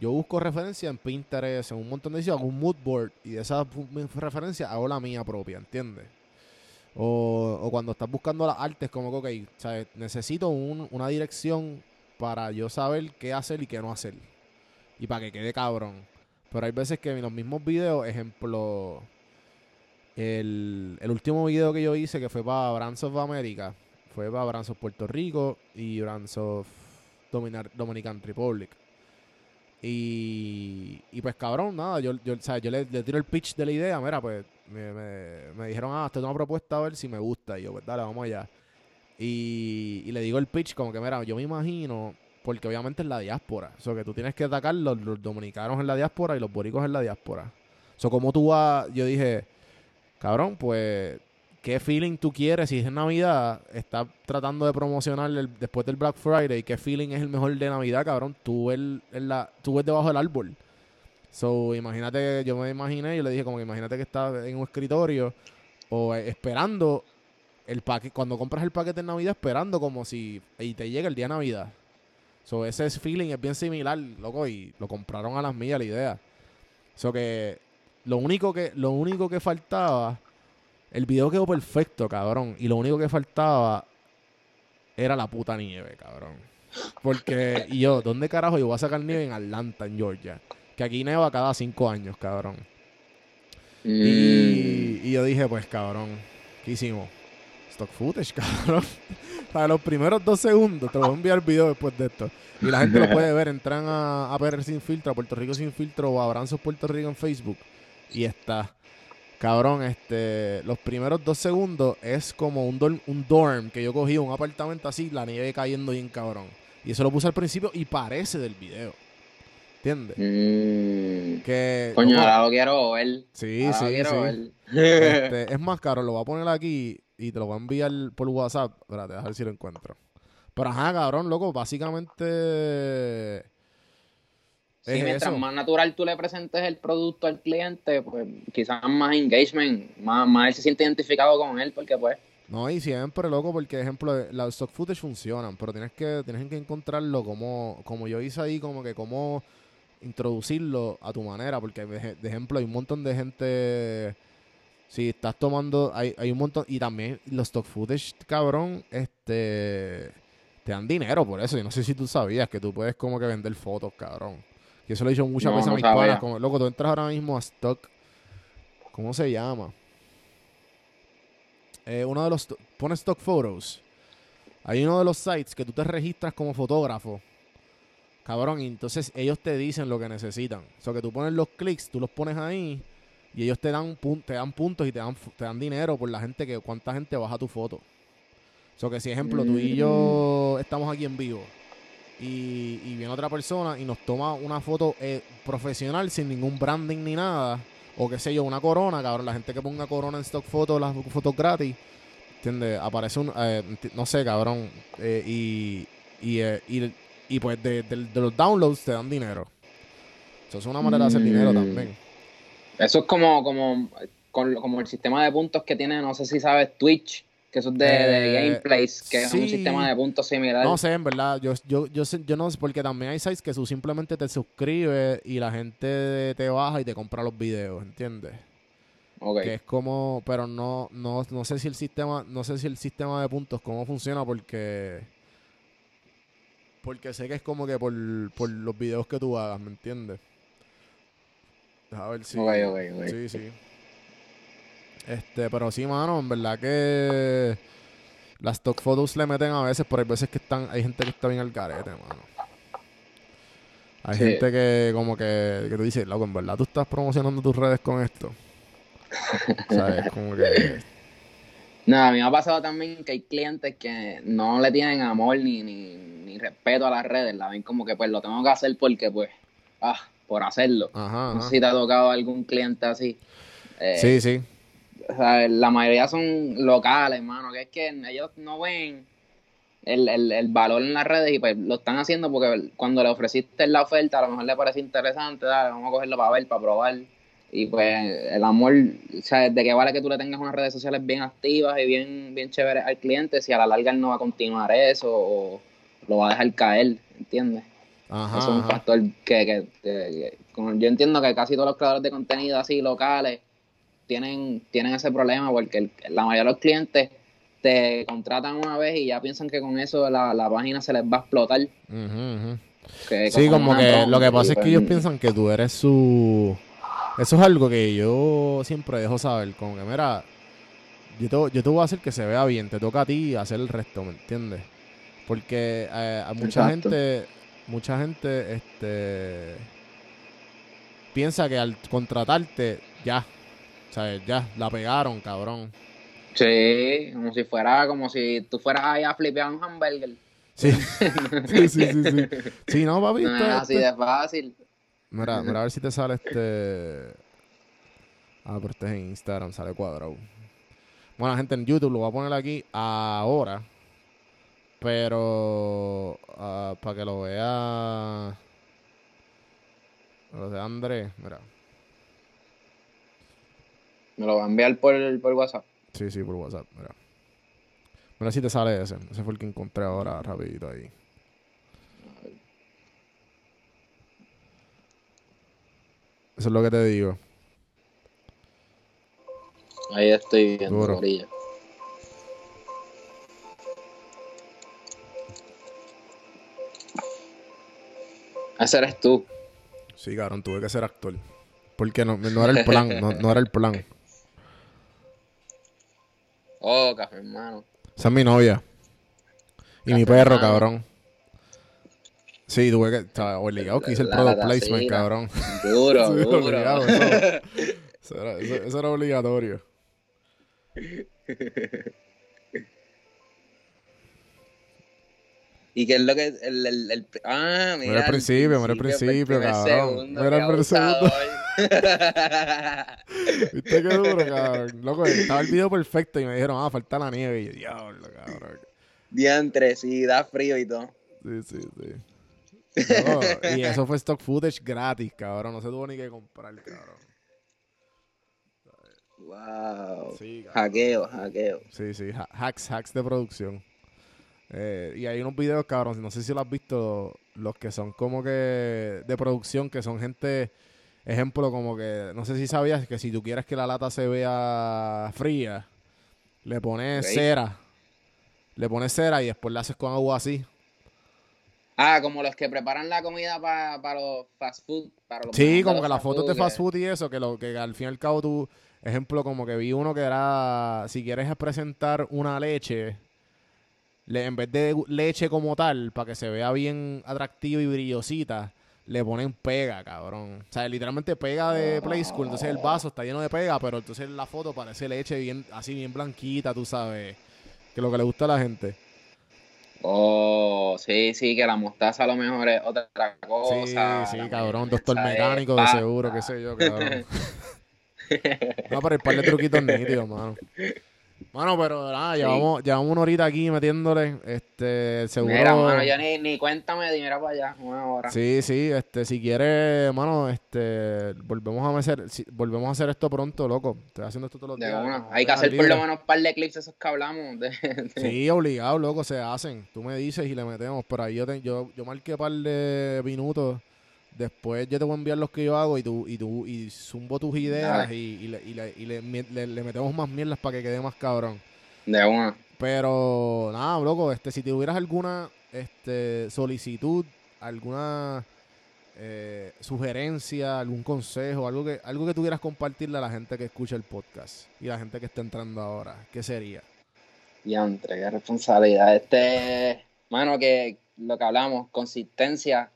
yo busco referencia en Pinterest, en un montón de sitios, hago un mood board y de esa fu- referencia hago la mía propia, ¿entiendes? O, cuando estás buscando las artes, como que, ok, ¿sabes? necesito un- una dirección para yo saber qué hacer y qué no hacer. Y para que quede cabrón. Pero hay veces que en los mismos videos, ejemplo, el, el último video que yo hice, que fue para Brands of America, fue para Brands of Puerto Rico y Brands of Dominican Republic. Y, y pues cabrón, nada, yo, yo, yo le, le tiro el pitch de la idea, mira, pues me, me, me dijeron, ah, es una propuesta a ver si me gusta. Y yo, pues dale, vamos allá. Y, y le digo el pitch como que, mira, yo me imagino, porque obviamente es la diáspora. O sea, que tú tienes que atacar los, los dominicanos en la diáspora y los boricos en la diáspora. O sea, como tú vas, yo dije, cabrón, pues, ¿qué feeling tú quieres si es Navidad? Estás tratando de promocionar el- después del Black Friday, ¿qué feeling es el mejor de Navidad, cabrón? Tú ves, en la, tú ves debajo del árbol. So, imagínate, yo me imaginé, yo le dije como que imagínate que estás en un escritorio o eh, esperando el paquete, cuando compras el paquete en Navidad, esperando como si y te llega el día de Navidad. So, ese feeling es bien similar, loco, y lo compraron a las millas la idea. So que lo único que, lo único que faltaba, el video quedó perfecto, cabrón. Y lo único que faltaba era la puta nieve, cabrón. Porque, y yo, ¿dónde carajo yo voy a sacar nieve en Atlanta, en Georgia? Que aquí neva cada cinco años, cabrón. Mm. Y, y yo dije, pues cabrón, ¿qué hicimos? Stock footage, cabrón. Para los primeros dos segundos, te lo voy a enviar el video después de esto. Y la gente lo puede ver, entran a, a PR Sin Filtro, a Puerto Rico Sin Filtro o a Abrazos Puerto Rico en Facebook. Y está. Cabrón, este, los primeros dos segundos es como un, dorm, un dorm que yo cogí, un apartamento así, la nieve cayendo bien cabrón. Y eso lo puse al principio y parece del video. ¿Entiendes? Mm. Que, Coño, ahora lo quiero ver. Sí, Ahora lo sí, quiero sí. ver. Este, es más caro, lo voy a poner aquí y te lo voy a enviar por WhatsApp. Espérate, a ver si lo encuentro. Pero ajá, cabrón, loco, básicamente. Sí, mientras eso. más natural tú le presentes el producto al cliente, pues quizás más engagement, más, más él se siente identificado con él, porque pues, No, y siempre, loco, porque, ejemplo, los stock footage funcionan, pero tienes que, tienes que encontrarlo como, como yo hice ahí, como que cómo introducirlo a tu manera, porque, de, de ejemplo, hay un montón de gente. Si estás tomando, hay, hay un montón, y también los stock footage, cabrón, este. Te dan dinero por eso. Yo no sé si tú sabías que tú puedes como que vender fotos, cabrón. Y eso lo he dicho muchas No, veces a mis panas. Como, loco, tú entras ahora mismo a stock. ¿Cómo se llama? Eh, uno de los. Pone stock photos. Hay uno de los sites que tú te registras como fotógrafo. Cabrón, y entonces ellos te dicen lo que necesitan. O sea, que tú pones los clics, tú los pones ahí y ellos te dan, pun- te dan puntos y te dan, te dan dinero por la gente que, cuánta gente baja tu foto. O sea, que si, ejemplo, tú y yo estamos aquí en vivo y, y viene otra persona y nos toma una foto eh, profesional sin ningún branding ni nada, o qué sé yo, una corona, cabrón, la gente que ponga corona en stock photos, las fotos gratis, ¿entiendes? Aparece un, eh, no sé, cabrón, eh, y, y, eh, y, y pues de, de- de los downloads te dan dinero. Eso es una manera de hacer dinero Mm. también. eso es como, como, como el sistema de puntos que tiene, no sé si sabes, Twitch, que eso es de, de Eh, gameplays, que es sí. un sistema de puntos similar. No sé, en verdad, yo, yo, yo, sé- yo no sé, porque también hay sites que tú simplemente te suscribes y la gente te baja y te compra los videos, ¿entiendes? Ok. Que es como, pero no, no, no sé si el sistema, no sé si el sistema de puntos cómo funciona porque porque sé que es como que por, por los videos que tú hagas, ¿me entiendes? A ver si. Ok, ok, ok. Sí, sí. Este, pero sí, mano, en verdad que las stock photos le meten a veces, pero hay veces que están, hay gente que está bien al carete, mano. Hay Sí. gente que como que, que tú dices, loco, en verdad tú estás promocionando tus redes con esto. ¿Sabes? Como que... No, a mí me ha pasado también que hay clientes que no le tienen amor ni, ni, ni respeto a las redes, la ven como que pues lo tengo que hacer porque pues, ah, por hacerlo. Ajá, No ajá. sé si te ha tocado algún cliente así. Eh, Sí, sí. O sea, la mayoría son locales, hermano, que es que ellos no ven el, el, el valor en las redes y pues lo están haciendo porque cuando le ofreciste la oferta a lo mejor le parece interesante, dale, vamos a cogerlo para ver, para probar. Y pues el amor, o sea, de qué vale que tú le tengas unas redes sociales bien activas y bien, bien chéveres al cliente si a la larga él no va a continuar eso o lo va a dejar caer, ¿entiendes? Ajá, Eso es un factor que, que- que- que- yo entiendo que casi todos los creadores de contenido así locales tienen, tienen ese problema porque el- la mayoría de los clientes te contratan una vez y ya piensan que con eso la, la página se les va a explotar. Que Sí, como que lo que pasa es que pues, ellos piensan que tú eres su... Eso es algo que yo siempre dejo saber, como que mira, yo te, yo te voy a hacer que se vea bien. Te toca a ti hacer el resto, ¿me entiendes? Porque eh, a mucha Exacto. gente, mucha gente, este, piensa que al contratarte, ya, ¿sabes? Ya, la pegaron, cabrón. Sí, como si fuera, como si tú fueras ahí a flipear un hamburger. Sí, sí, sí, sí, sí. Sí, no, papi. No es esto- así de fácil. Mira, mira a ver si te sale este. Ah, pero este es en Instagram, sale cuadrado. Bueno, gente, en YouTube lo voy a poner aquí ahora. Pero. ah, para que lo vea. Lo de Andrés, mira. Me lo va a enviar por, por WhatsApp. Sí, sí, por WhatsApp, mira. Mira si te sale ese. Ese fue el que encontré ahora, rapidito ahí. Eso es lo que te digo. Ahí estoy viendo, Duro. Corillo. Ese eres tú. Sí, cabrón, tuve que ser actor. Porque no, no era el plan, no, no era el plan. Oh, café, hermano. Esa es mi novia. Y mi perro, hermano. cabrón. Sí, tuve que. Estaba obligado que hice el product la placement, cabrón. Duro, Sí, duro. obligado, eso, eso era, eso- eso era obligatorio. ¿Y qué es lo que el, el, el- ah, mira, Mira el principio, mira el principio, cabrón. Mira el abusador. ¿Viste qué duro, cabrón? Loco, estaba el video perfecto y me dijeron, ah, falta la nieve. Y yo, diablo, cabrón. Diantre, sí, da frío y todo. Sí, sí, sí. Y eso fue stock footage gratis, cabrón. No se tuvo ni que comprar, cabrón. Wow. Sí, cabrón. Hackeo, hackeo. Sí, sí, ha- hacks, hacks de producción. Eh, y hay unos videos, cabrón, no sé si lo has visto, los que son como que de producción, que son gente, ejemplo, como que, no sé si sabías que si tú quieres que la lata se vea fría, le pones cera, le pones cera y después la haces con agua así. Ah, como los que preparan la comida para los fast food. Para los Sí, como los que las fotos de fast food y eso, que, lo, que al fin y al cabo tú, ejemplo, como que vi uno que era, si quieres presentar una leche, le, en vez de leche como tal, para que se vea bien atractiva y brillosita, le ponen pega, cabrón. O sea, literalmente pega de Play School, entonces el vaso está lleno de pega, pero entonces la foto parece leche bien, así bien blanquita, tú sabes, que es lo que le gusta a la gente. Oh, sí, sí, que la mostaza a lo mejor es otra cosa. Sí, sí, cabrón, doctor mecánico de pasta. seguro, qué sé yo, cabrón. No, pero el par de truquitos nítidos, mano. Mano, pero nada, Sí. llevamos, llevamos una horita aquí metiéndole. Este, seguro. Mira, mano, ya ni, ni cuéntame, mira para allá, una hora. Sí, sí, este, si quieres, mano, este, volvemos a hacer, si- volvemos a hacer esto pronto, loco. Estoy haciendo esto todos los De días. una. Hay que hacer por lo menos un par de clips esos que hablamos. de- de- Sí, obligado, loco, se hacen. Tú me dices y le metemos. Pero ahí yo, te- yo, yo marqué un par de minutos. Después yo te voy a enviar los que yo hago y tú, y tú, y zumbo tus ideas Dale. y, y le, y le- y le- le- le metemos más mierdas para que quede más cabrón. De una. Pero nada, loco, este, si tuvieras alguna este, solicitud, alguna eh, sugerencia, algún consejo, algo que, algo que tuvieras compartirle a la gente que escucha el podcast y la gente que está entrando ahora, ¿qué sería? Diantre, qué responsabilidad. Este, mano, que lo que hablamos, consistencia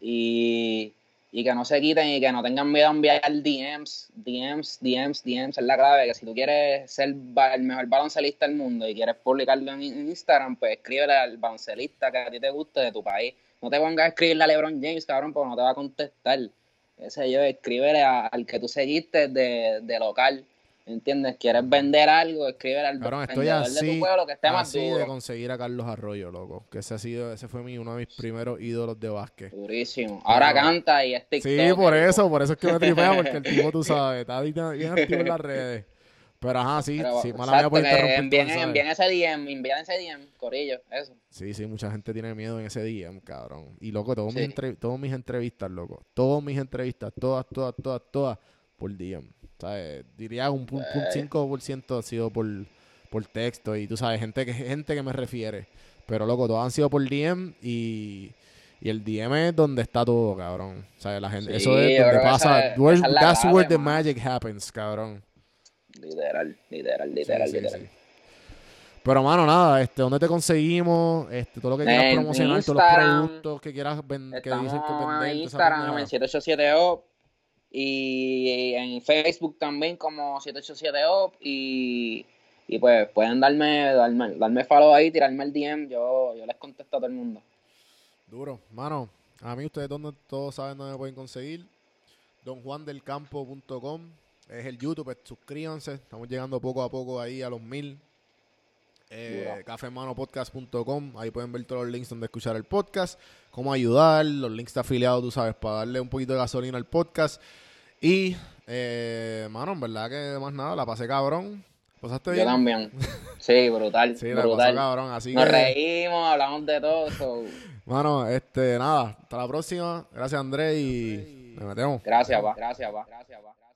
y, y que no se quiten y que no tengan miedo a enviar DMs, DMs, DMs, DMs, es la clave. Que si tú quieres ser el mejor baloncelista del mundo y quieres publicarlo en Instagram, pues escríbele al baloncelista que a ti te guste de tu país. No te pongas a escribirle a LeBron James, cabrón, porque no te va a contestar. Ese yo, escríbele al que tú seguiste de, de local. ¿Entiendes? ¿Quieres vender algo? Escríbele al Cabrón, estoy de así, tu pueblo que esté más así de duro. conseguir a Carlos Arroyo, loco. Que ese ha sido, ese fue mi, uno de mis primeros ídolos de básquet. Durísimo. Ahora Pero- canta y es Sí, TikToker. por eso, por eso es que me tripea, porque el tipo, tú sabes, está bien activo en las redes. Pero ajá, sí, Pero, sí, mala mía por interrumpir envíen, envíen ese DM, envíen ese DM, Corillo, eso. Sí, sí, mucha gente tiene miedo en ese DM, cabrón. Y loco, todos mis Sí. entre- todas mis entrevistas, loco. Todas mis entrevistas, todas, todas, todas, todas, por DM. ¿Sabes? Diría un, pu- un Ay. 5% ha sido por, por texto. Y tú sabes, gente que, gente que me refiere. Pero loco, todas han sido por DM y, y el DM es donde está todo, cabrón. ¿Sabes? La gente, Sí, eso es donde pasa. esa es- where- esa es la that's where the magic happens, cabrón. Literal, literal, literal, sí, literal. sí. Pero, mano, nada, este, ¿dónde te conseguimos? Este, todo lo que quieras En promocionar, todos los productos que quieras vender, que dicen que vender. en Instagram en 787OP y en Facebook también como 787OP y, y pues pueden darme, darme, darme follow ahí, tirarme el DM, yo, yo les contesto a todo el mundo. Duro. Mano, a mí ustedes donde, todos saben dónde me pueden conseguir. donjuandelcampo.com es el YouTube, pues, suscríbanse. Estamos llegando poco a poco ahí a los mil. Eh, cafemanopodcast.com, ahí pueden ver todos los links donde escuchar el podcast, cómo ayudar, los links de afiliados, tú sabes, para darle un poquito de gasolina al podcast. Y, eh, mano, en verdad que más nada, la pasé cabrón. ¿Pasaste Yo bien? también. Sí, brutal, Sí, la pasé brutal. cabrón, así Nos que... reímos, hablamos de todo. so, Mano, este, nada, hasta la próxima. Gracias, Andrés, y nos metemos. Gracias, pa. Gracias, pa. Gracias, pa.